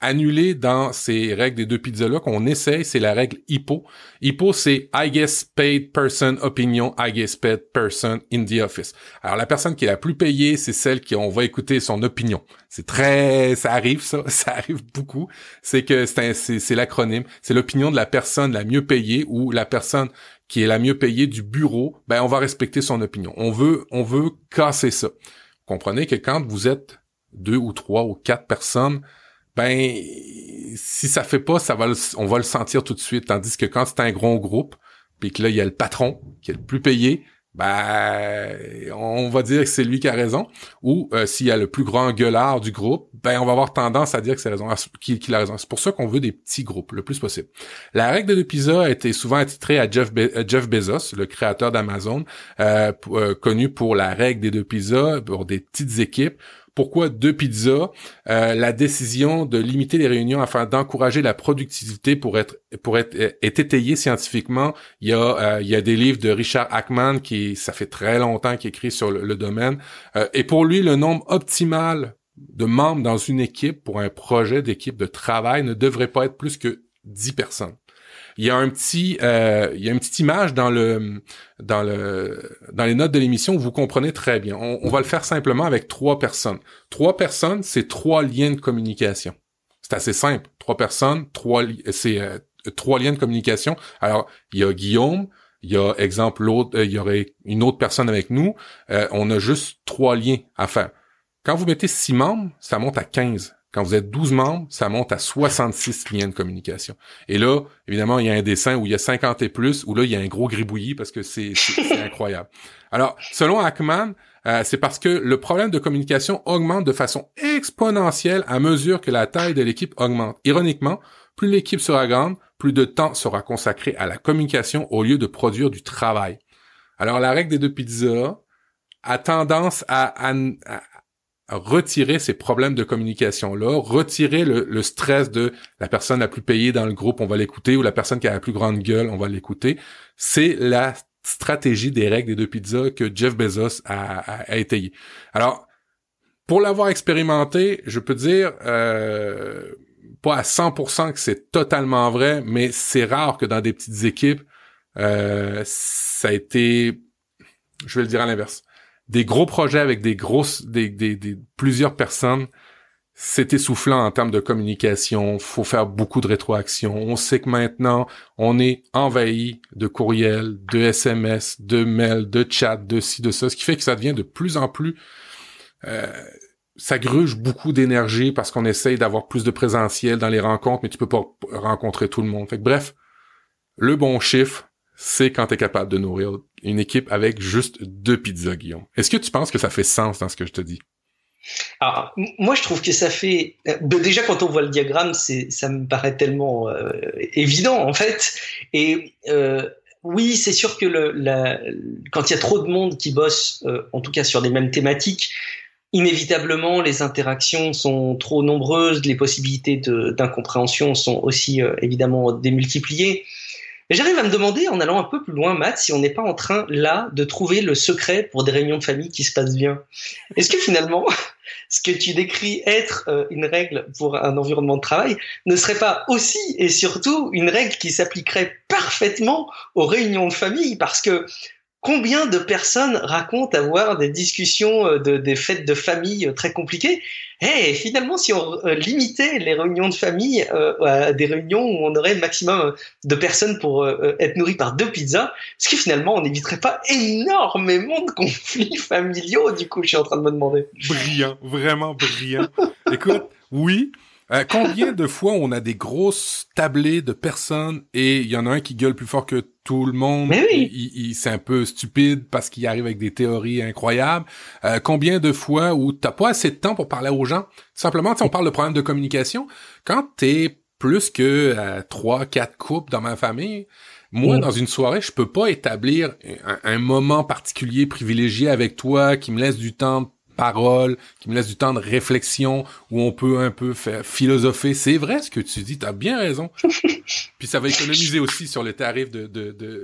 annulé dans ces règles des deux pizzas-là qu'on essaye, c'est la règle HIPPO. HIPPO, c'est I guess paid person opinion, I guess paid person in the office. Alors, la personne qui est la plus payée, c'est celle qui on va écouter son opinion. C'est très, ça arrive, ça, ça arrive beaucoup. C'est que c'est, c'est l'acronyme. C'est l'opinion de la personne la mieux payée ou la personne qui est la mieux payée du bureau. Ben, on va respecter son opinion. On veut, on veut casser ça. comprenez que quand vous êtes deux ou trois ou quatre personnes, ben si ça fait pas, ça va on va le sentir tout de suite. Tandis que quand c'est un gros groupe, puis que là il y a le patron qui est le plus payé, ben on va dire que c'est lui qui a raison. Ou euh, s'il y a le plus grand gueulard du groupe, ben on va avoir tendance à dire que c'est raison, qu'il a raison. C'est pour ça qu'on veut des petits groupes le plus possible. La règle de deux pizzas a été souvent attitrée à Jeff, Jeff Bezos, le créateur d'Amazon, euh, euh, connu pour la règle des deux pizzas pour des petites équipes pourquoi deux pizzas euh, La décision de limiter les réunions afin d'encourager la productivité pour être pour être est étayée scientifiquement. Il y a euh, il y a des livres de Richard Ackman qui ça fait très longtemps qu'il écrit sur le, domaine. Euh, et pour lui, le nombre optimal de membres dans une équipe pour un projet d'équipe de travail ne devrait pas être plus que 10 personnes. Il y a un petit, euh, il y a une petite image dans le, dans le, dans les notes de l'émission où vous comprenez très bien. On, va le faire simplement avec trois personnes. Trois personnes, c'est trois liens de communication. C'est assez simple. Trois personnes, trois, c'est euh, trois liens de communication. Alors, il y a Guillaume, il y a exemple l'autre, euh, il y aurait une autre personne avec nous. on a juste trois liens à faire. Quand vous mettez six membres, ça monte à 15. Quand vous êtes 12 membres, ça monte à 66 liens de communication. Et là, évidemment, il y a un dessin où il y a 50 et plus, où là, il y a un gros gribouillis parce que c'est incroyable. Alors, selon Ackman, euh, c'est parce que le problème de communication augmente de façon exponentielle à mesure que la taille de l'équipe augmente. Ironiquement, plus l'équipe sera grande, plus de temps sera consacré à la communication au lieu de produire du travail. Alors, la règle des deux pizzas a tendance à, retirer ces problèmes de communication-là, retirer le, stress de la personne la plus payée dans le groupe, on va l'écouter, ou la personne qui a la plus grande gueule, on va l'écouter. C'est la stratégie des règles des deux pizzas que Jeff Bezos a, a. Alors, pour l'avoir expérimenté, je peux dire, euh, pas à 100% que c'est totalement vrai, mais c'est rare que dans des petites équipes, euh, ça a été, je vais le dire à l'inverse, des gros projets avec des grosses, des, des, plusieurs personnes, c'est essoufflant en termes de communication. Faut faire beaucoup de rétroaction. On sait que maintenant, on est envahi de courriels, de SMS, de mails, de chats, de ci, de ça, ce qui fait que ça devient de plus en plus euh, ça gruge beaucoup d'énergie parce qu'on essaye d'avoir plus de présentiel dans les rencontres, mais tu peux pas rencontrer tout le monde. Fait bref, le bon chiffre, c'est quand tu es capable de nourrir une équipe avec juste deux pizzas, Guillaume. Est-ce que tu penses que ça fait sens dans ce que je te dis? Alors, moi, je trouve que ça fait. Euh, déjà, quand on voit le diagramme, ça me paraît tellement euh, évident, en fait. Et euh, oui, c'est sûr que quand il y a trop de monde qui bosse, en tout cas sur les mêmes thématiques, inévitablement, les interactions sont trop nombreuses, les possibilités d'incompréhension sont aussi évidemment démultipliées. J'arrive à me demander, en allant un peu plus loin, Matt, si on n'est pas en train, là, de trouver le secret pour des réunions de famille qui se passent bien. Est-ce que finalement, ce que tu décris être euh, une règle pour un environnement de travail ne serait pas aussi et surtout une règle qui s'appliquerait parfaitement aux réunions de famille? Parce que combien de personnes racontent avoir des discussions euh, de, des fêtes de famille euh, très compliquées? Eh, finalement, si on euh, limitait les réunions de famille à des réunions où on aurait maximum de personnes pour être nourries par deux pizzas, ce qui finalement on n'éviterait pas énormément de conflits familiaux. Du coup, je suis en train de me demander. Brillant, vraiment brillant. Écoute, oui, euh, combien de fois on a des grosses tablées de personnes et il y en a un qui gueule plus fort que tout le monde. Mais oui. Il, c'est un peu stupide parce qu'il arrive avec des théories incroyables. Euh, combien de fois où t'as pas assez de temps pour parler aux gens? Simplement, on parle de problème de communication. Quand t'es plus que euh, trois, quatre couples dans ma famille, moi, mm. dans une soirée, je peux pas établir un, un, moment particulier privilégié avec toi qui me laisse du temps parole, qui me laisse du temps de réflexion, où on peut un peu faire philosopher. C'est vrai ce que tu dis, tu as bien raison. Puis ça va économiser aussi sur le tarif de, de, de,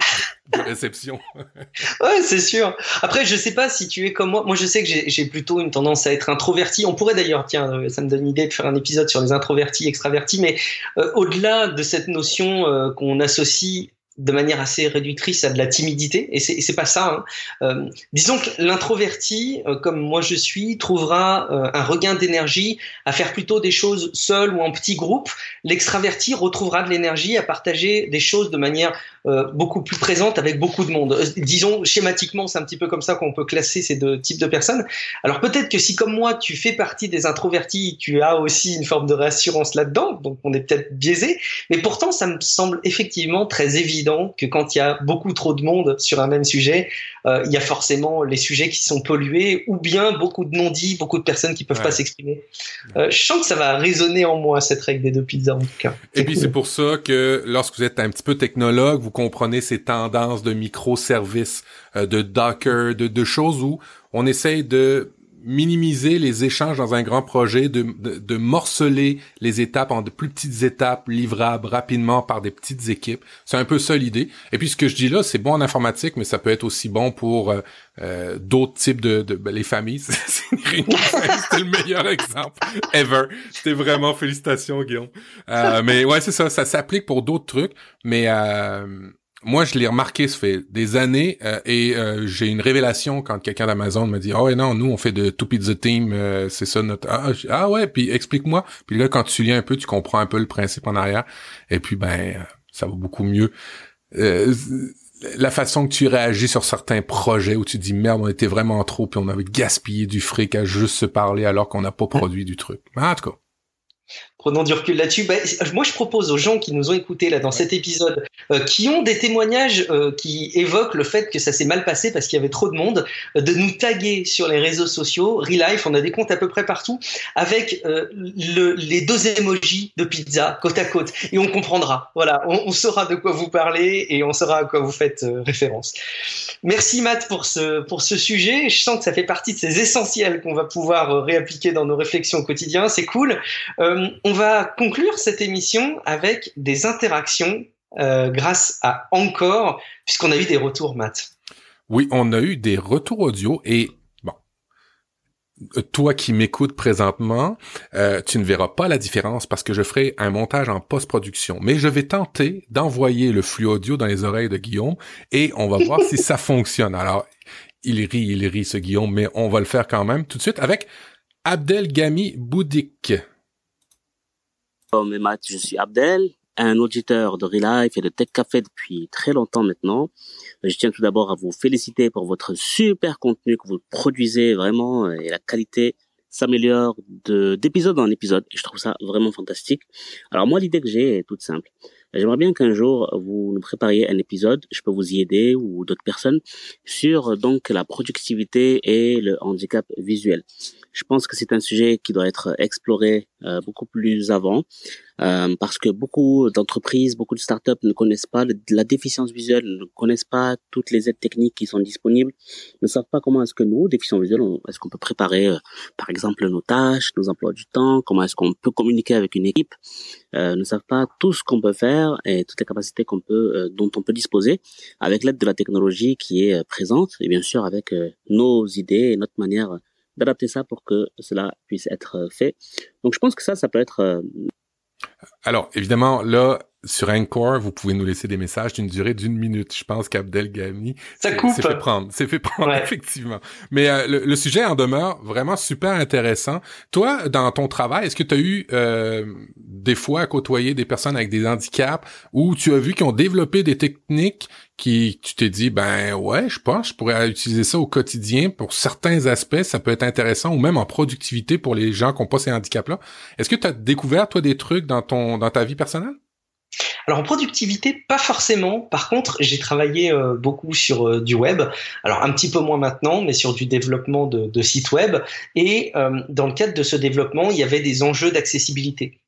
de réception. ouais, c'est sûr. Après, je sais pas si tu es comme moi. Moi, je sais que j'ai plutôt une tendance à être introverti. On pourrait d'ailleurs, tiens, euh, ça me donne une idée de faire un épisode sur les introvertis, extravertis, mais euh, au-delà de cette notion euh, qu'on associe de manière assez réductrice à de la timidité et c'est pas ça. Hein. Euh, disons que l'introverti, euh, comme moi je suis, trouvera euh, un regain d'énergie à faire plutôt des choses seul ou en petit groupe. L'extraverti retrouvera de l'énergie à partager des choses de manière beaucoup plus présente avec beaucoup de monde. disons schématiquement, c'est un petit peu comme ça qu'on peut classer ces deux types de personnes. Alors peut-être que si comme moi tu fais partie des introvertis, tu as aussi une forme de réassurance là-dedans, donc on est peut-être biaisé, mais pourtant ça me semble effectivement très évident que quand il y a beaucoup trop de monde sur un même sujet, il y a forcément les sujets qui sont pollués ou bien beaucoup de non-dits, beaucoup de personnes qui peuvent pas s'exprimer. je sens que ça va résonner en moi cette règle des deux pizzas en tout cas. Et puis c'est pour ça que lorsque vous êtes un petit peu technologue, vous comprenez ces tendances de microservices, euh, de Docker, de, de choses où on essaye de minimiser les échanges dans un grand projet, de, de, morceler les étapes en de plus petites étapes livrables rapidement par des petites équipes. C'est un peu ça l'idée. Et puis ce que je dis là, c'est bon en informatique, mais ça peut être aussi bon pour euh, euh, d'autres types de, de ben, les familles. C'était le meilleur exemple ever. C'était vraiment félicitations Guillaume. Euh, mais ouais, c'est ça. Ça s'applique pour d'autres trucs, mais moi, je l'ai remarqué, ça fait des années, euh, et euh, j'ai une révélation quand quelqu'un d'Amazon me dit, oh ouais, non, nous, on fait de Two Pizza Team, euh, c'est ça notre... Ah, ah, ouais, puis explique-moi. Puis là, quand tu lis un peu, tu comprends un peu le principe en arrière, et puis, ben, ça va beaucoup mieux. la façon que tu réagis sur certains projets où tu dis, merde, on était vraiment trop, puis on avait gaspillé du fric à juste se parler alors qu'on n'a pas produit du truc. en tout cas, prenons du recul là-dessus. Bah, moi, je propose aux gens qui nous ont écoutés là dans cet épisode, euh, qui ont des témoignages euh, qui évoquent le fait que ça s'est mal passé parce qu'il y avait trop de monde, euh, de nous taguer sur les réseaux sociaux. Relife, on a des comptes à peu près partout, avec le, les deux emojis de pizza côte à côte, et on comprendra. Voilà, on, on, saura de quoi vous parlez et on saura à quoi vous faites référence. Merci Matt pour ce pour ce sujet. Je sens que ça fait partie de ces essentiels qu'on va pouvoir réappliquer dans nos réflexions au quotidien. C'est cool. on on va conclure cette émission avec des interactions euh, grâce à Encore, puisqu'on a eu des retours, Matt. Oui, on a eu des retours audio et bon, toi qui m'écoutes présentement, euh, tu ne verras pas la différence parce que je ferai un montage en post-production. Mais je vais tenter d'envoyer le flux audio dans les oreilles de Guillaume et on va voir si ça fonctionne. Alors, il rit, il rit ce Guillaume, mais on va le faire quand même tout de suite avec Abdelgami Boudik. Comme Matt, je suis Abdel, un auditeur de Relife et de Tech Café depuis très longtemps maintenant. Je tiens tout d'abord à vous féliciter pour votre super contenu que vous produisez vraiment et la qualité s'améliore de d'épisode en épisode je trouve ça vraiment fantastique. Alors moi l'idée que j'ai est toute simple. J'aimerais bien qu'un jour vous nous prépariez un épisode, je peux vous y aider ou d'autres personnes sur donc la productivité et le handicap visuel. Je pense que c'est un sujet qui doit être exploré beaucoup plus avant. Euh, parce que beaucoup d'entreprises, beaucoup de startups ne connaissent pas la déficience visuelle, ne connaissent pas toutes les aides techniques qui sont disponibles, ne savent pas comment est-ce que nous, déficients visuels, est-ce qu'on peut préparer, euh, par exemple, nos tâches, nos emplois du temps, comment est-ce qu'on peut communiquer avec une équipe, euh, ne savent pas tout ce qu'on peut faire et toutes les capacités qu'on peut, euh, dont on peut disposer avec l'aide de la technologie qui est présente et bien sûr avec nos idées et notre manière d'adapter ça pour que cela puisse être fait. Donc je pense que ça, ça peut être alors, évidemment, là, sur Encore, vous pouvez nous laisser des messages d'une durée d'une minute. Je pense qu'Abdel Gami s'est fait prendre, c'est fait prendre effectivement. Mais euh, le, sujet en demeure vraiment super intéressant. Toi, dans ton travail, est-ce que tu as eu euh, des fois à côtoyer des personnes avec des handicaps ou tu as vu qu'ils ont développé des techniques qui tu t'es dit ben ouais, je pense je pourrais utiliser ça au quotidien pour certains aspects, ça peut être intéressant ou même en productivité pour les gens qui n'ont pas ces handicaps là. Est-ce que tu as découvert toi des trucs dans ton dans ta vie personnelle? Alors en productivité, pas forcément. Par contre, j'ai travaillé euh, beaucoup sur euh, du web. Alors un petit peu moins maintenant, mais sur du développement de, sites web. Et euh, dans le cadre de ce développement, il y avait des enjeux d'accessibilité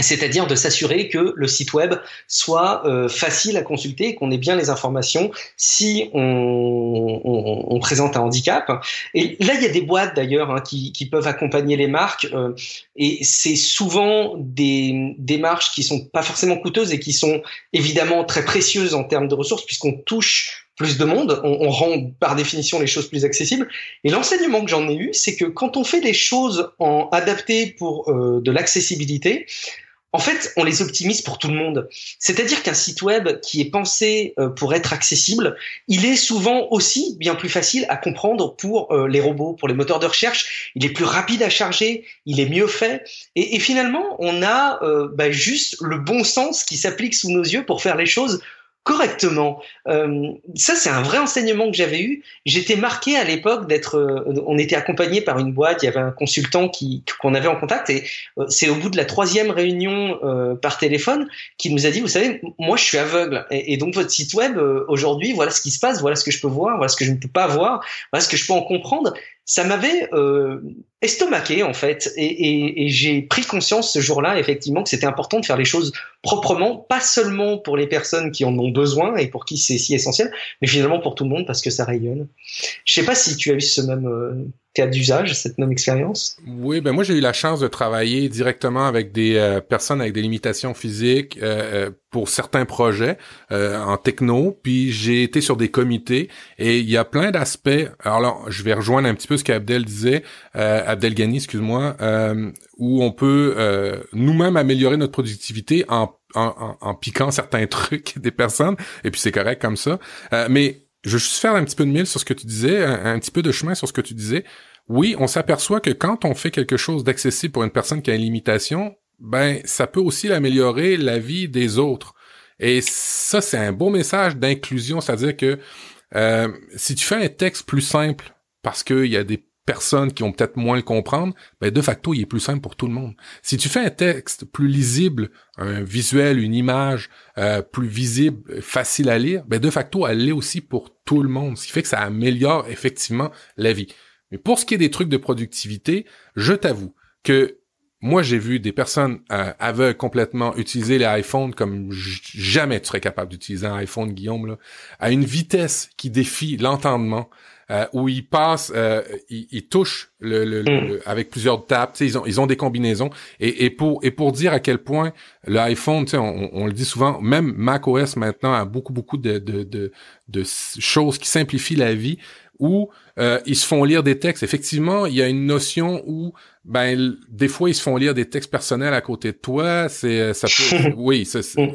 c'est-à-dire de s'assurer que le site web soit euh, facile à consulter, qu'on ait bien les informations si on, on, on, présente un handicap. Et là, il y a des boîtes d'ailleurs hein, qui, qui, peuvent accompagner les marques, euh, et c'est souvent des démarches qui sont pas forcément coûteuses et qui sont évidemment très précieuses en termes de ressources, puisqu'on touche plus de monde, on, on, rend par définition les choses plus accessibles. Et l'enseignement que j'en ai eu, c'est que quand on fait des choses en adaptées pour euh, de l'accessibilité, en fait, on les optimise pour tout le monde. C'est-à-dire qu'un site web qui est pensé euh, pour être accessible, il est souvent aussi bien plus facile à comprendre pour euh, les robots, pour les moteurs de recherche. Il est plus rapide à charger, il est mieux fait. Et, finalement, on a bah, juste le bon sens qui s'applique sous nos yeux pour faire les choses correctement. Euh, ça, c'est un vrai enseignement que j'avais eu. J'étais marqué à l'époque d'être. Euh, on était accompagné par une boîte. Il y avait un consultant qui qu'on avait en contact et euh, c'est au bout de la troisième réunion euh, par téléphone qui nous a dit, vous savez, moi, je suis aveugle et, et donc votre site web aujourd'hui, voilà ce qui se passe, voilà ce que je peux voir, voilà ce que je ne peux pas voir, voilà ce que je peux en comprendre ça m'avait euh, estomaqué en fait, et, et, et j'ai pris conscience ce jour-là effectivement que c'était important de faire les choses proprement, pas seulement pour les personnes qui en ont besoin et pour qui c'est si essentiel, mais finalement pour tout le monde parce que ça rayonne. Je sais pas si tu as eu ce même euh, cas d'usage, cette même expérience. Oui, ben moi j'ai eu la chance de travailler directement avec des euh, personnes avec des limitations physiques euh, euh pour certains projets en techno, puis j'ai été sur des comités et il y a plein d'aspects. Alors là, je vais rejoindre un petit peu ce qu'Abdel disait, Abdel Ghani, excuse-moi, où on peut nous-mêmes améliorer notre productivité en en, en, piquant certains trucs des personnes, et puis c'est correct comme ça. Euh, mais je veux juste faire un petit peu de mille sur ce que tu disais, un, petit peu de chemin sur ce que tu disais. Oui, on s'aperçoit que quand on fait quelque chose d'accessible pour une personne qui a une limitation, ben ça peut aussi améliorer la vie des autres. Et ça, c'est un beau message d'inclusion, c'est-à-dire que euh, si tu fais un texte plus simple parce qu'il y a des personnes qui ont peut-être moins le comprendre, ben de facto, il est plus simple pour tout le monde. Si tu fais un texte plus lisible, un visuel, une image euh, plus visible, facile à lire, ben de facto, elle l'est aussi pour tout le monde, ce qui fait que ça améliore effectivement la vie. Mais pour ce qui est des trucs de productivité, je t'avoue que moi, j'ai vu des personnes euh, aveugles complètement utiliser les iPhones comme jamais tu serais capable d'utiliser un iPhone, Guillaume, à une vitesse qui défie l'entendement. Euh, où ils passent, euh, ils, touchent le, le, hmm. avec plusieurs tapes. Ils ont, ils ont des combinaisons. Et, et, pour, et pour dire à quel point l'iPhone, on, on le dit souvent, même macOS maintenant a beaucoup, beaucoup de, de, de, de choses qui simplifient la vie où euh, ils se font lire des textes. Effectivement, il y a une notion où ben des fois ils se font lire des textes personnels à côté de toi. C'est euh, ça peut, oui,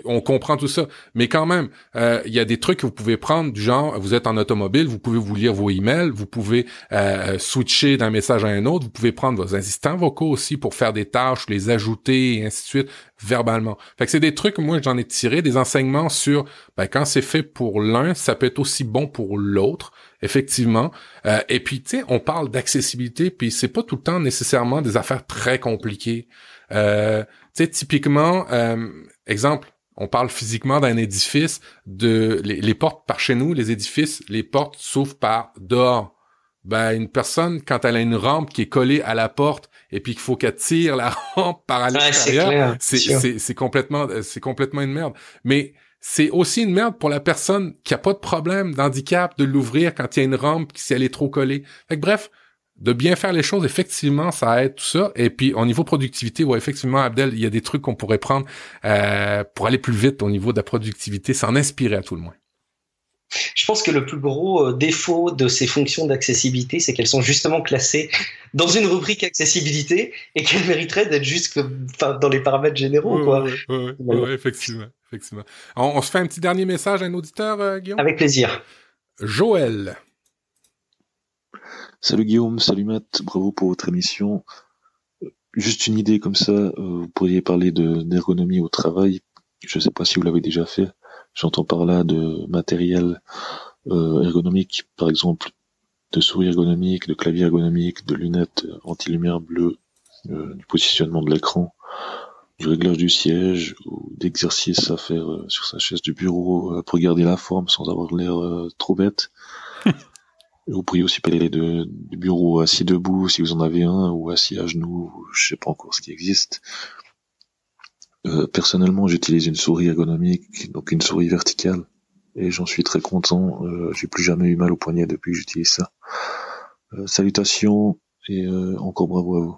on comprend tout ça, mais quand même, euh, il y a des trucs que vous pouvez prendre du genre, vous êtes en automobile, vous pouvez vous lire vos emails, vous pouvez switcher d'un message à un autre, vous pouvez prendre vos assistants vocaux aussi pour faire des tâches, les ajouter et ainsi de suite verbalement. Fait que c'est des trucs, moi j'en ai tiré des enseignements sur ben, quand c'est fait pour l'un, ça peut être aussi bon pour l'autre effectivement. Euh, et puis, tu sais, on parle d'accessibilité, puis c'est pas tout le temps nécessairement des affaires très compliquées. Euh, tu sais, typiquement, euh, exemple, on parle physiquement d'un édifice, de les, portes par chez nous, les édifices, les portes s'ouvrent par dehors. Ben, une personne, quand elle a une rampe qui est collée à la porte et puis qu'il faut qu'elle tire la rampe par à l'extérieur, c'est complètement, c'est complètement une merde. Mais c'est aussi une merde pour la personne qui a pas de problème d'handicap de l'ouvrir quand il y a une rampe si elle est trop collée. Fait bref, de bien faire les choses, effectivement, ça aide tout ça. Et puis au niveau productivité, ouais, effectivement, Abdel, il y a des trucs qu'on pourrait prendre euh, pour aller plus vite au niveau de la productivité, s'en inspirer à tout le moins. Je pense que le plus gros euh, défaut de ces fonctions d'accessibilité, c'est qu'elles sont justement classées dans une rubrique accessibilité et qu'elles mériteraient d'être juste dans les paramètres généraux. quoi. effectivement. Effectivement. On, se fait un petit dernier message à un auditeur, euh, Guillaume? Avec plaisir. Joël. Salut Guillaume, salut Matt, bravo pour votre émission. Juste une idée comme ça, euh, vous pourriez parler d'ergonomie au travail. Je ne sais pas si vous l'avez déjà fait. J'entends par là de matériel euh, ergonomique, par exemple de souris ergonomique, de clavier ergonomique, de lunettes anti-lumière bleue, euh, du positionnement de l'écran, du réglage du siège ou d'exercices à faire euh, sur sa chaise du bureau pour garder la forme sans avoir l'air trop bête. vous pourriez aussi parler de, du bureau assis debout si vous en avez un ou assis à genoux, je sais pas encore ce qui existe. Euh, personnellement, j'utilise une souris ergonomique, donc une souris verticale, et j'en suis très content. Euh, j'ai plus jamais eu mal au poignet depuis que j'utilise ça. Euh, salutations et encore bravo à vous.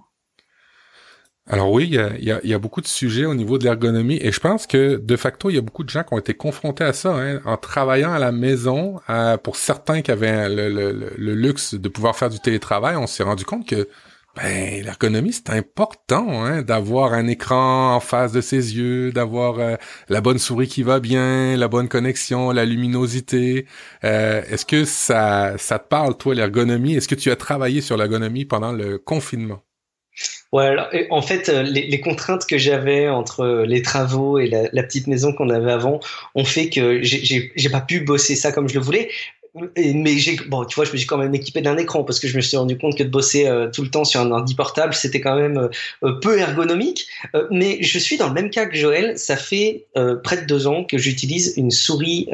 Alors oui, il y a, beaucoup de sujets au niveau de l'ergonomie et je pense que de facto, il y a beaucoup de gens qui ont été confrontés à ça hein, en travaillant à la maison. pour certains qui avaient le, luxe de pouvoir faire du télétravail, on s'est rendu compte que ben, l'ergonomie, c'est important hein, d'avoir un écran en face de ses yeux, d'avoir euh, la bonne souris qui va bien, la bonne connexion, la luminosité. Euh, est-ce que ça, ça te parle, toi, l'ergonomie? Est-ce que tu as travaillé sur l'ergonomie pendant le confinement? Ouais, en fait, euh, les, contraintes que j'avais entre les travaux et la, la petite maison qu'on avait avant ont fait que j'ai pas pu bosser ça comme je le voulais. Mais j'ai bon tu vois je me suis quand même équipé d'un écran parce que je me suis rendu compte que de bosser euh, tout le temps sur un ordi portable c'était quand même euh, euh, peu ergonomique. Mais je suis dans le même cas que Joël. Ça fait près de deux ans que j'utilise une souris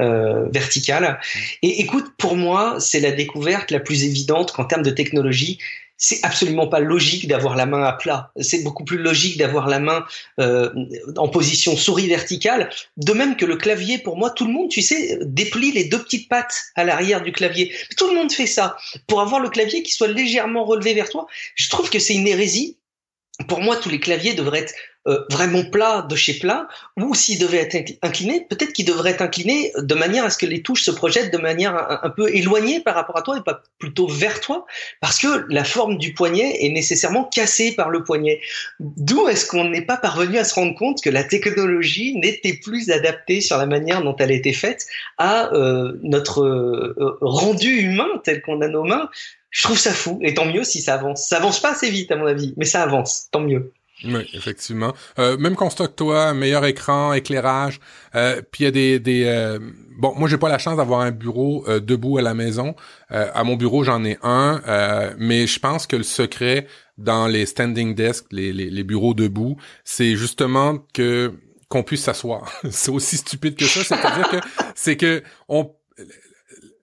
verticale. Et écoute pour moi c'est la découverte la plus évidente qu'en termes de technologie c'est absolument pas logique d'avoir la main à plat. C'est beaucoup plus logique d'avoir la main euh, en position souris verticale. De même que le clavier, pour moi, tout le monde, tu sais, déplie les deux petites pattes à l'arrière du clavier. Tout le monde fait ça. Pour avoir le clavier qui soit légèrement relevé vers toi, je trouve que c'est une hérésie. Pour moi, tous les claviers devraient être euh, vraiment plat de chez plat, ou s'il devait être incliné, peut-être qu'il devrait être incliné de manière à ce que les touches se projettent de manière un, peu éloignée par rapport à toi et pas plutôt vers toi, parce que la forme du poignet est nécessairement cassée par le poignet. D'où est-ce qu'on n'est pas parvenu à se rendre compte que la technologie n'était plus adaptée sur la manière dont elle était faite à euh, notre euh, rendu humain tel qu'on a nos mains? Je trouve ça fou, et tant mieux si ça avance. Ça avance pas assez vite à mon avis, mais ça avance, tant mieux. Oui, effectivement. Euh, même constat que toi, meilleur écran, éclairage. Euh, puis il y a des, des euh, bon, moi j'ai pas la chance d'avoir un bureau euh, debout à la maison. à mon bureau j'en ai un, mais je pense que le secret dans les standing desks, les, les, les bureaux debout, c'est justement que qu'on puisse s'asseoir. c'est aussi stupide que ça, c'est-à-dire que c'est que on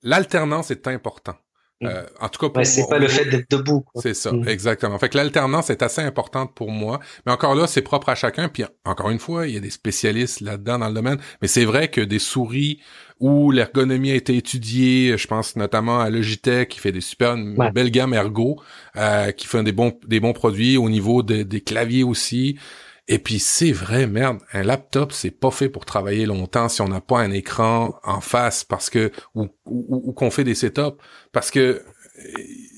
l'alternance est important. Mm. Euh, en tout cas, pour c'est pas le fait d'être debout. C'est ça, mm. exactement. Fait que l'alternance est assez importante pour moi, mais encore là, c'est propre à chacun. Puis encore une fois, il y a des spécialistes là-dedans dans le domaine, mais c'est vrai que des souris où l'ergonomie a été étudiée, je pense notamment à Logitech qui fait des super une belle gamme ergo, euh, qui fait des bons des bons produits au niveau des claviers aussi. Et puis c'est vrai, merde, un laptop c'est pas fait pour travailler longtemps si on n'a pas un écran en face parce que ou, ou, qu'on fait des setups parce que euh,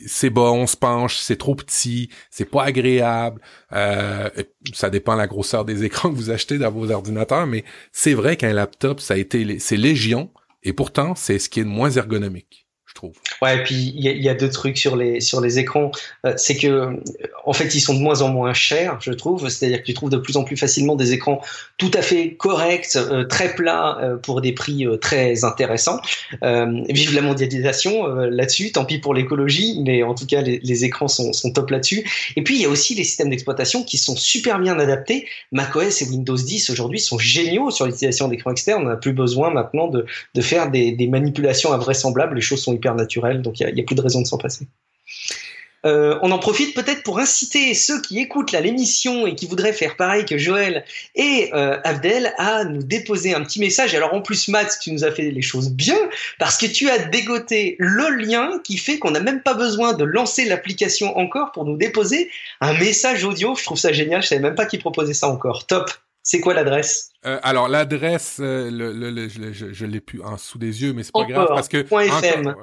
c'est bas, on se penche, c'est trop petit, c'est pas agréable. Euh, ça dépend de la grosseur des écrans que vous achetez dans vos ordinateurs, mais c'est vrai qu'un laptop ça a été c'est légion et pourtant c'est ce qui est de moins ergonomique Ouais, et puis il y, a deux trucs sur les sur les écrans, euh, c'est que en fait ils sont de moins en moins chers, je trouve. C'est-à-dire que tu trouves de plus en plus facilement des écrans tout à fait corrects, euh, très plats euh, pour des prix très intéressants. vive la mondialisation là-dessus. Tant pis pour l'écologie, mais en tout cas les, écrans sont, sont top là-dessus. Et puis il y a aussi les systèmes d'exploitation qui sont super bien adaptés. macOS et Windows 10 aujourd'hui sont géniaux sur l'utilisation d'écrans externes. On n'a plus besoin maintenant de, de faire des manipulations invraisemblables. Les choses sont hyper naturel, donc il n'y a, plus de raison de s'en passer. Euh, on en profite peut-être pour inciter ceux qui écoutent l'émission et qui voudraient faire pareil que Joël et euh, Abdel à nous déposer un petit message. Alors en plus, Matt, tu nous as fait les choses bien parce que tu as dégoté le lien qui fait qu'on n'a même pas besoin de lancer l'application encore pour nous déposer un message audio. Je trouve ça génial. Je savais même pas qui proposait ça encore. Top. C'est quoi l'adresse? Euh, Alors l'adresse, euh, le, le, je, je, l'ai plus en sous des yeux, mais c'est pas grave parce que .fm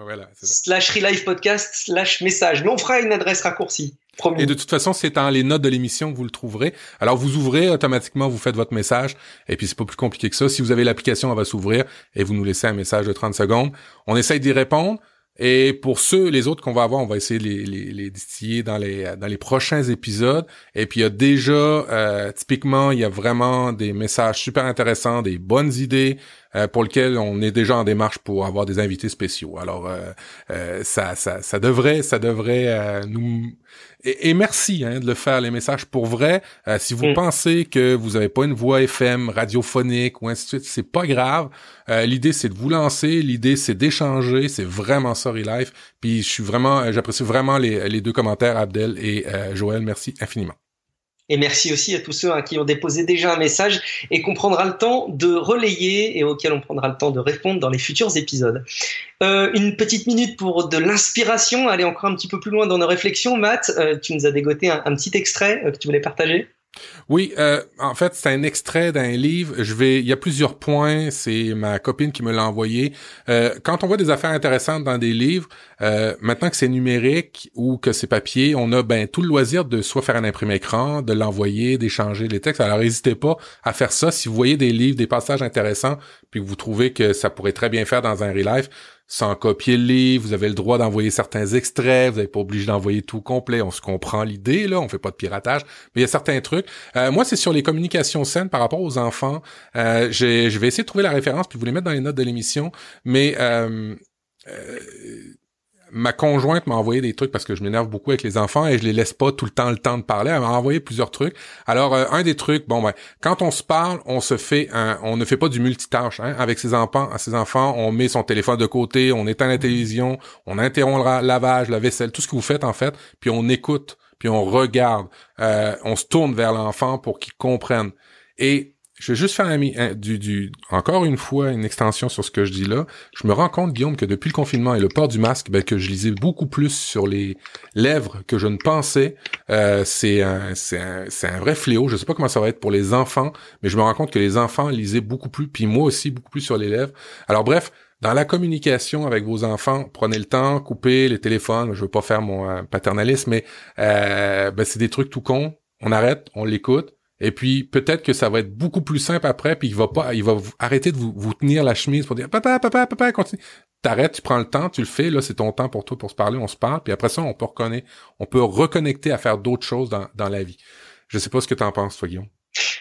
slash relive podcast slash message. Mais on fera une adresse raccourcie. Et de toute façon, c'est dans les notes de l'émission que vous le trouverez. Alors vous ouvrez automatiquement, vous faites votre message, et puis c'est pas plus compliqué que ça. Si vous avez l'application, elle va s'ouvrir et vous nous laissez un message de 30 secondes. On essaye d'y répondre. Et pour ceux, les autres qu'on va avoir, on va essayer de les, distiller dans les, dans les prochains épisodes. Et puis il y a déjà, euh, typiquement, il y a vraiment des messages super intéressants, des bonnes idées euh, pour lesquelles on est déjà en démarche pour avoir des invités spéciaux. Alors euh, ça, ça, ça devrait, ça devrait nous et, merci hein, de le faire, les messages pour vrai. Euh, si vous mm. pensez que vous n'avez pas une voix FM radiophonique ou ainsi de suite, c'est pas grave. Euh, l'idée, c'est de vous lancer. L'idée, c'est d'échanger. C'est vraiment sorry life. Puis je suis vraiment, euh, j'apprécie vraiment les, les, deux commentaires, Abdel et Joël. Merci infiniment. Et merci aussi à tous ceux hein, qui ont déposé déjà un message et qu'on prendra le temps de relayer et auquel on prendra le temps de répondre dans les futurs épisodes. Euh, une petite minute pour de l'inspiration, aller encore un petit peu plus loin dans nos réflexions. Matt, euh, tu nous as dégoté un, petit extrait euh, que tu voulais partager? Oui, euh, en fait, c'est un extrait d'un livre. Je vais, il y a plusieurs points. C'est ma copine qui me l'a envoyé. Euh, quand on voit des affaires intéressantes dans des livres, euh, maintenant que c'est numérique ou que c'est papier, on a ben tout le loisir de soit faire un imprimé écran, de l'envoyer, d'échanger les textes. Alors n'hésitez pas à faire ça. Si vous voyez des livres, des passages intéressants, puis que vous trouvez que ça pourrait très bien faire dans un real life, sans copier le livre, vous avez le droit d'envoyer certains extraits, vous n'êtes pas obligé d'envoyer tout complet, on se comprend l'idée, là, on fait pas de piratage, mais il y a certains trucs. Euh, moi, c'est sur les communications saines par rapport aux enfants. Euh, je vais essayer de trouver la référence, puis vous les mettre dans les notes de l'émission, mais... Euh, euh ma conjointe m'a envoyé des trucs parce que je m'énerve beaucoup avec les enfants et je les laisse pas tout le temps le temps de parler. Elle m'a envoyé plusieurs trucs. Alors euh, un des trucs, bon ben, quand on se parle, on se fait, un, on ne fait pas du multitâche. Hein. Avec ses enfants, ses enfants, on met son téléphone de côté, on éteint la télévision, on interrompt le lavage, la vaisselle, tout ce que vous faites en fait, puis on écoute, puis on regarde, euh, on se tourne vers l'enfant pour qu'il comprenne. Et je vais juste faire un, du, du, encore une fois une extension sur ce que je dis là. Je me rends compte, Guillaume, que depuis le confinement et le port du masque, ben, que je lisais beaucoup plus sur les lèvres que je ne pensais. Euh, c'est un, vrai fléau. Je sais pas comment ça va être pour les enfants, mais je me rends compte que les enfants lisaient beaucoup plus, puis moi aussi beaucoup plus sur les lèvres. Alors bref, dans la communication avec vos enfants, prenez le temps, coupez les téléphones. Je veux pas faire mon euh, paternalisme, mais euh, ben, c'est des trucs tout cons. On arrête, on l'écoute et puis peut-être que ça va être beaucoup plus simple après, puis il va pas, il va arrêter de vous, tenir la chemise pour dire papa, papa, papa, continue. T'arrêtes, tu prends le temps, tu le fais, là c'est ton temps pour toi pour se parler, on se parle, puis après ça on peut reconnaître, on peut reconnecter à faire d'autres choses dans, dans la vie. Je sais pas ce que tu en penses, toi Guillaume.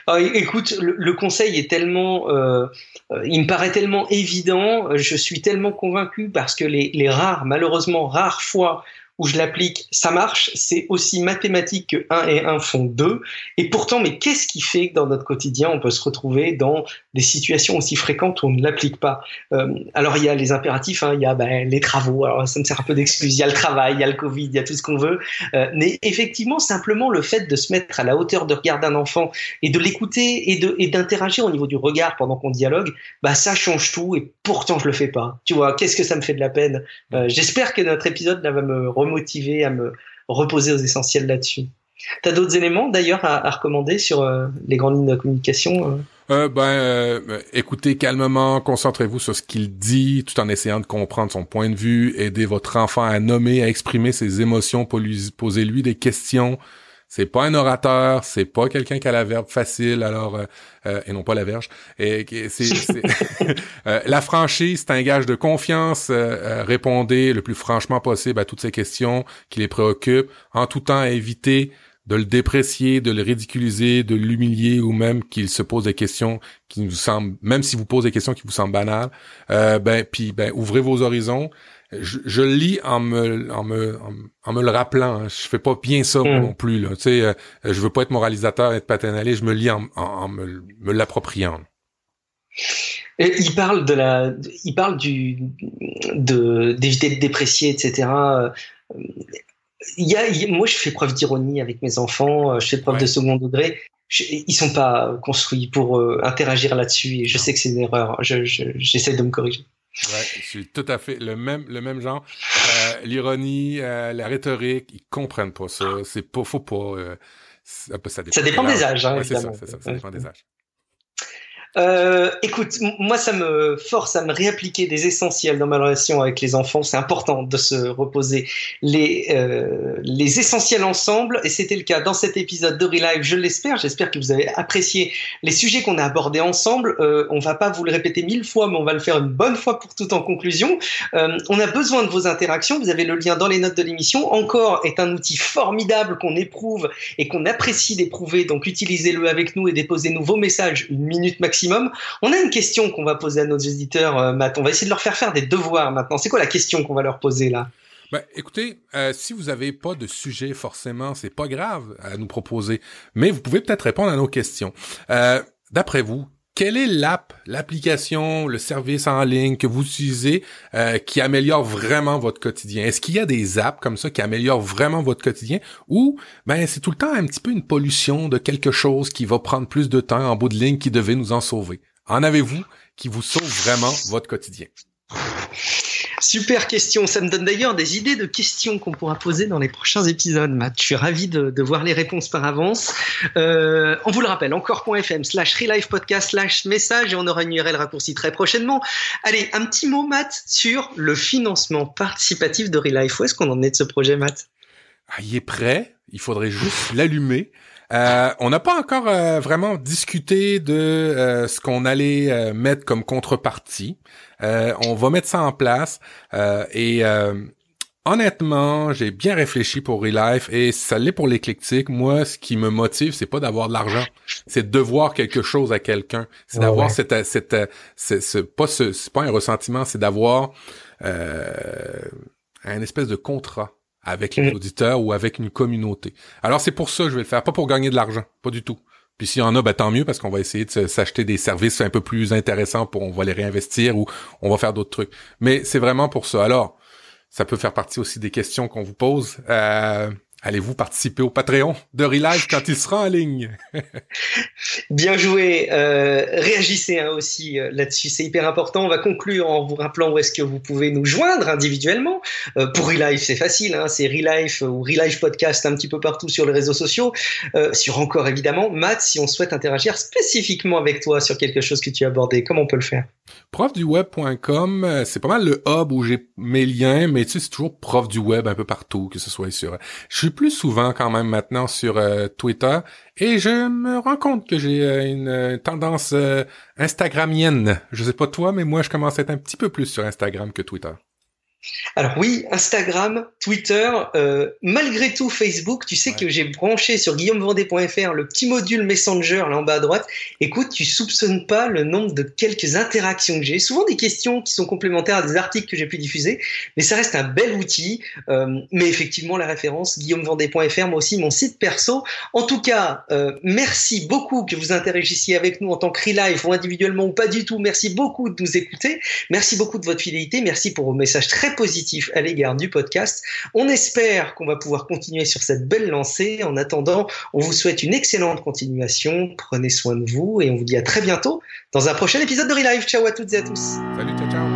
Ah, écoute, le, conseil est tellement, euh, euh, il me paraît tellement évident, je suis tellement convaincu parce que les rares, malheureusement rares fois où je l'applique, ça marche. C'est aussi mathématique que 1 et 1 font 2. Et pourtant, mais qu'est-ce qui fait que dans notre quotidien, on peut se retrouver dans des situations aussi fréquentes où on ne l'applique pas? Euh, Alors, il y a les impératifs, hein, il y a ben, les travaux. Alors, ça me sert un peu d'excuse. Il y a le travail, il y a le Covid, il y a tout ce qu'on veut. Euh, mais effectivement, simplement le fait de se mettre à la hauteur de regard d'un enfant et de l'écouter et d'interagir au niveau du regard pendant qu'on dialogue, bah ça change tout. Et pourtant, je le fais pas. Tu vois, qu'est-ce que ça me fait de la peine? Euh, J'espère que notre épisode là va me motivé à me reposer aux essentiels là-dessus. T'as d'autres éléments d'ailleurs à, recommander sur euh, les grandes lignes de communication euh? Euh, ben, écoutez calmement, concentrez-vous sur ce qu'il dit, tout en essayant de comprendre son point de vue. Aidez votre enfant à nommer, à exprimer ses émotions, pour lui poser lui des questions. C'est pas un orateur, c'est pas quelqu'un qui a la verbe facile, alors euh, euh, et non pas la verge. Et c'est, euh, la franchise, c'est un gage de confiance. répondez le plus franchement possible à toutes ces questions qui les préoccupent, en tout temps évitez de le déprécier, de le ridiculiser, de l'humilier ou même qu'il se pose des questions qui vous semblent, même si vous posez des questions qui vous semblent banales, ben puis ben ouvrez vos horizons je, je lis en me, en me, en, me le rappelant. Hein. Je fais pas bien ça hmm. non plus. Là. Tu sais, euh, je veux pas être moralisateur, être paternaliste. Je me lis en, en, me, me l'appropriant. il parle de la, il parle du, de d'éviter de déprécier, etc. Il y a, moi, je fais preuve d'ironie avec mes enfants. Euh, je fais preuve de second degré. ils sont pas construits pour euh, interagir là-dessus et je sais que c'est une erreur. Je, j'essaie de me corriger. Ouais, je suis tout à fait le même, le même genre. Euh, L'ironie, euh, la rhétorique, ils comprennent pas ça. C'est pas, faut pas. Euh, ça, dépend, ça dépend des âges. Hein, ouais, c'est ça, c'est ça, ça dépend des âges. Euh, écoute, moi, ça me force à me réappliquer des essentiels dans ma relation avec les enfants. C'est important de se reposer les, euh, les essentiels ensemble. Et c'était le cas dans cet épisode de Relive, je l'espère. J'espère que vous avez apprécié les sujets qu'on a abordés ensemble. Euh, on va pas vous le répéter mille fois, mais on va le faire une bonne fois pour tout en conclusion. Euh, on a besoin de vos interactions. Vous avez le lien dans les notes de l'émission. Encore est un outil formidable qu'on éprouve et qu'on apprécie d'éprouver. Donc utilisez-le avec nous et déposez-nous vos messages une minute maximum on a une question qu'on va poser à nos auditeurs, euh, Matt. On va essayer de leur faire faire des devoirs maintenant. C'est quoi la question qu'on va leur poser là? Ben, écoutez, euh, si vous n'avez pas de sujet forcément, c'est pas grave à nous proposer, mais vous pouvez peut-être répondre à nos questions. Euh, d'après vous, quelle est l'app, l'application, le service en ligne que vous utilisez qui améliore vraiment votre quotidien? Est-ce qu'il y a des apps comme ça qui améliorent vraiment votre quotidien? Ou ben c'est tout le temps un petit peu une pollution de quelque chose qui va prendre plus de temps en bout de ligne qui devait nous en sauver? En avez-vous qui vous sauve vraiment votre quotidien? Super question. Ça me donne d'ailleurs des idées de questions qu'on pourra poser dans les prochains épisodes, Matt. Je suis ravi de, voir les réponses par avance. Euh, on vous le rappelle, encore.fm slash podcast slash message et on aura une URL raccourcie très prochainement. Allez, un petit mot, Matt, sur le financement participatif de Relife. Où est-ce qu'on en est de ce projet, Matt? Ah, il est prêt. Il faudrait juste l'allumer. Euh, on n'a pas encore euh, vraiment discuté de euh, ce qu'on allait mettre comme contrepartie. on va mettre ça en place et honnêtement, j'ai bien réfléchi pour Relife et ça l'est pour l'éclectique. Moi, ce qui me motive, c'est pas d'avoir de l'argent, c'est de devoir quelque chose à quelqu'un. C'est d'avoir cette, cette, c'est pas ce, c'est pas un ressentiment, c'est d'avoir un espèce de contrat avec les mm. auditeurs ou avec une communauté. Alors c'est pour ça que je vais le faire, pas pour gagner de l'argent, pas du tout. Puis s'il y en a, ben, tant mieux parce qu'on va essayer de s'acheter des services un peu plus intéressants pour on va les réinvestir ou on va faire d'autres trucs. Mais c'est vraiment pour ça. Alors, ça peut faire partie aussi des questions qu'on vous pose. Euh, Allez-vous participer au Patreon de Relive quand il sera en ligne? Bien joué. Euh, réagissez hein, aussi euh, là-dessus, c'est hyper important. On va conclure en vous rappelant où est-ce que vous pouvez nous joindre individuellement. Euh, pour Relive, c'est facile, hein, c'est Relive ou Relive Podcast un petit peu partout sur les réseaux sociaux. sur encore évidemment, Matt, si on souhaite interagir spécifiquement avec toi sur quelque chose que tu as abordé, comment on peut le faire? Profduweb.com, c'est pas mal le hub où j'ai mes liens, mais tu sais, c'est toujours prof du web un peu partout, que ce soit sur... Je suis plus souvent quand même maintenant sur euh, Twitter, et je me rends compte que j'ai euh, une tendance instagramienne. Je sais pas toi, mais moi, je commence à être un petit peu plus sur Instagram que Twitter. Alors oui, Instagram, Twitter, euh, malgré tout Facebook, tu sais que j'ai branché sur guillaumevendée.fr le petit module Messenger là en bas à droite. Écoute, tu soupçonnes pas le nombre de quelques interactions que j'ai, souvent des questions qui sont complémentaires à des articles que j'ai pu diffuser, mais ça reste un bel outil. Euh, mais effectivement, la référence guillaumevendée.fr, moi aussi mon site perso. En tout cas, euh, merci beaucoup que vous interagissiez avec nous en tant que live ou individuellement ou pas du tout. Merci beaucoup de nous écouter. Merci beaucoup de votre fidélité. Merci pour vos messages très positif à l'égard du podcast. On espère qu'on va pouvoir continuer sur cette belle lancée. En attendant, on vous souhaite une excellente continuation. Prenez soin de vous et on vous dit à très bientôt dans un prochain épisode de Relive. Ciao à toutes et à tous. Salut, ciao, ciao.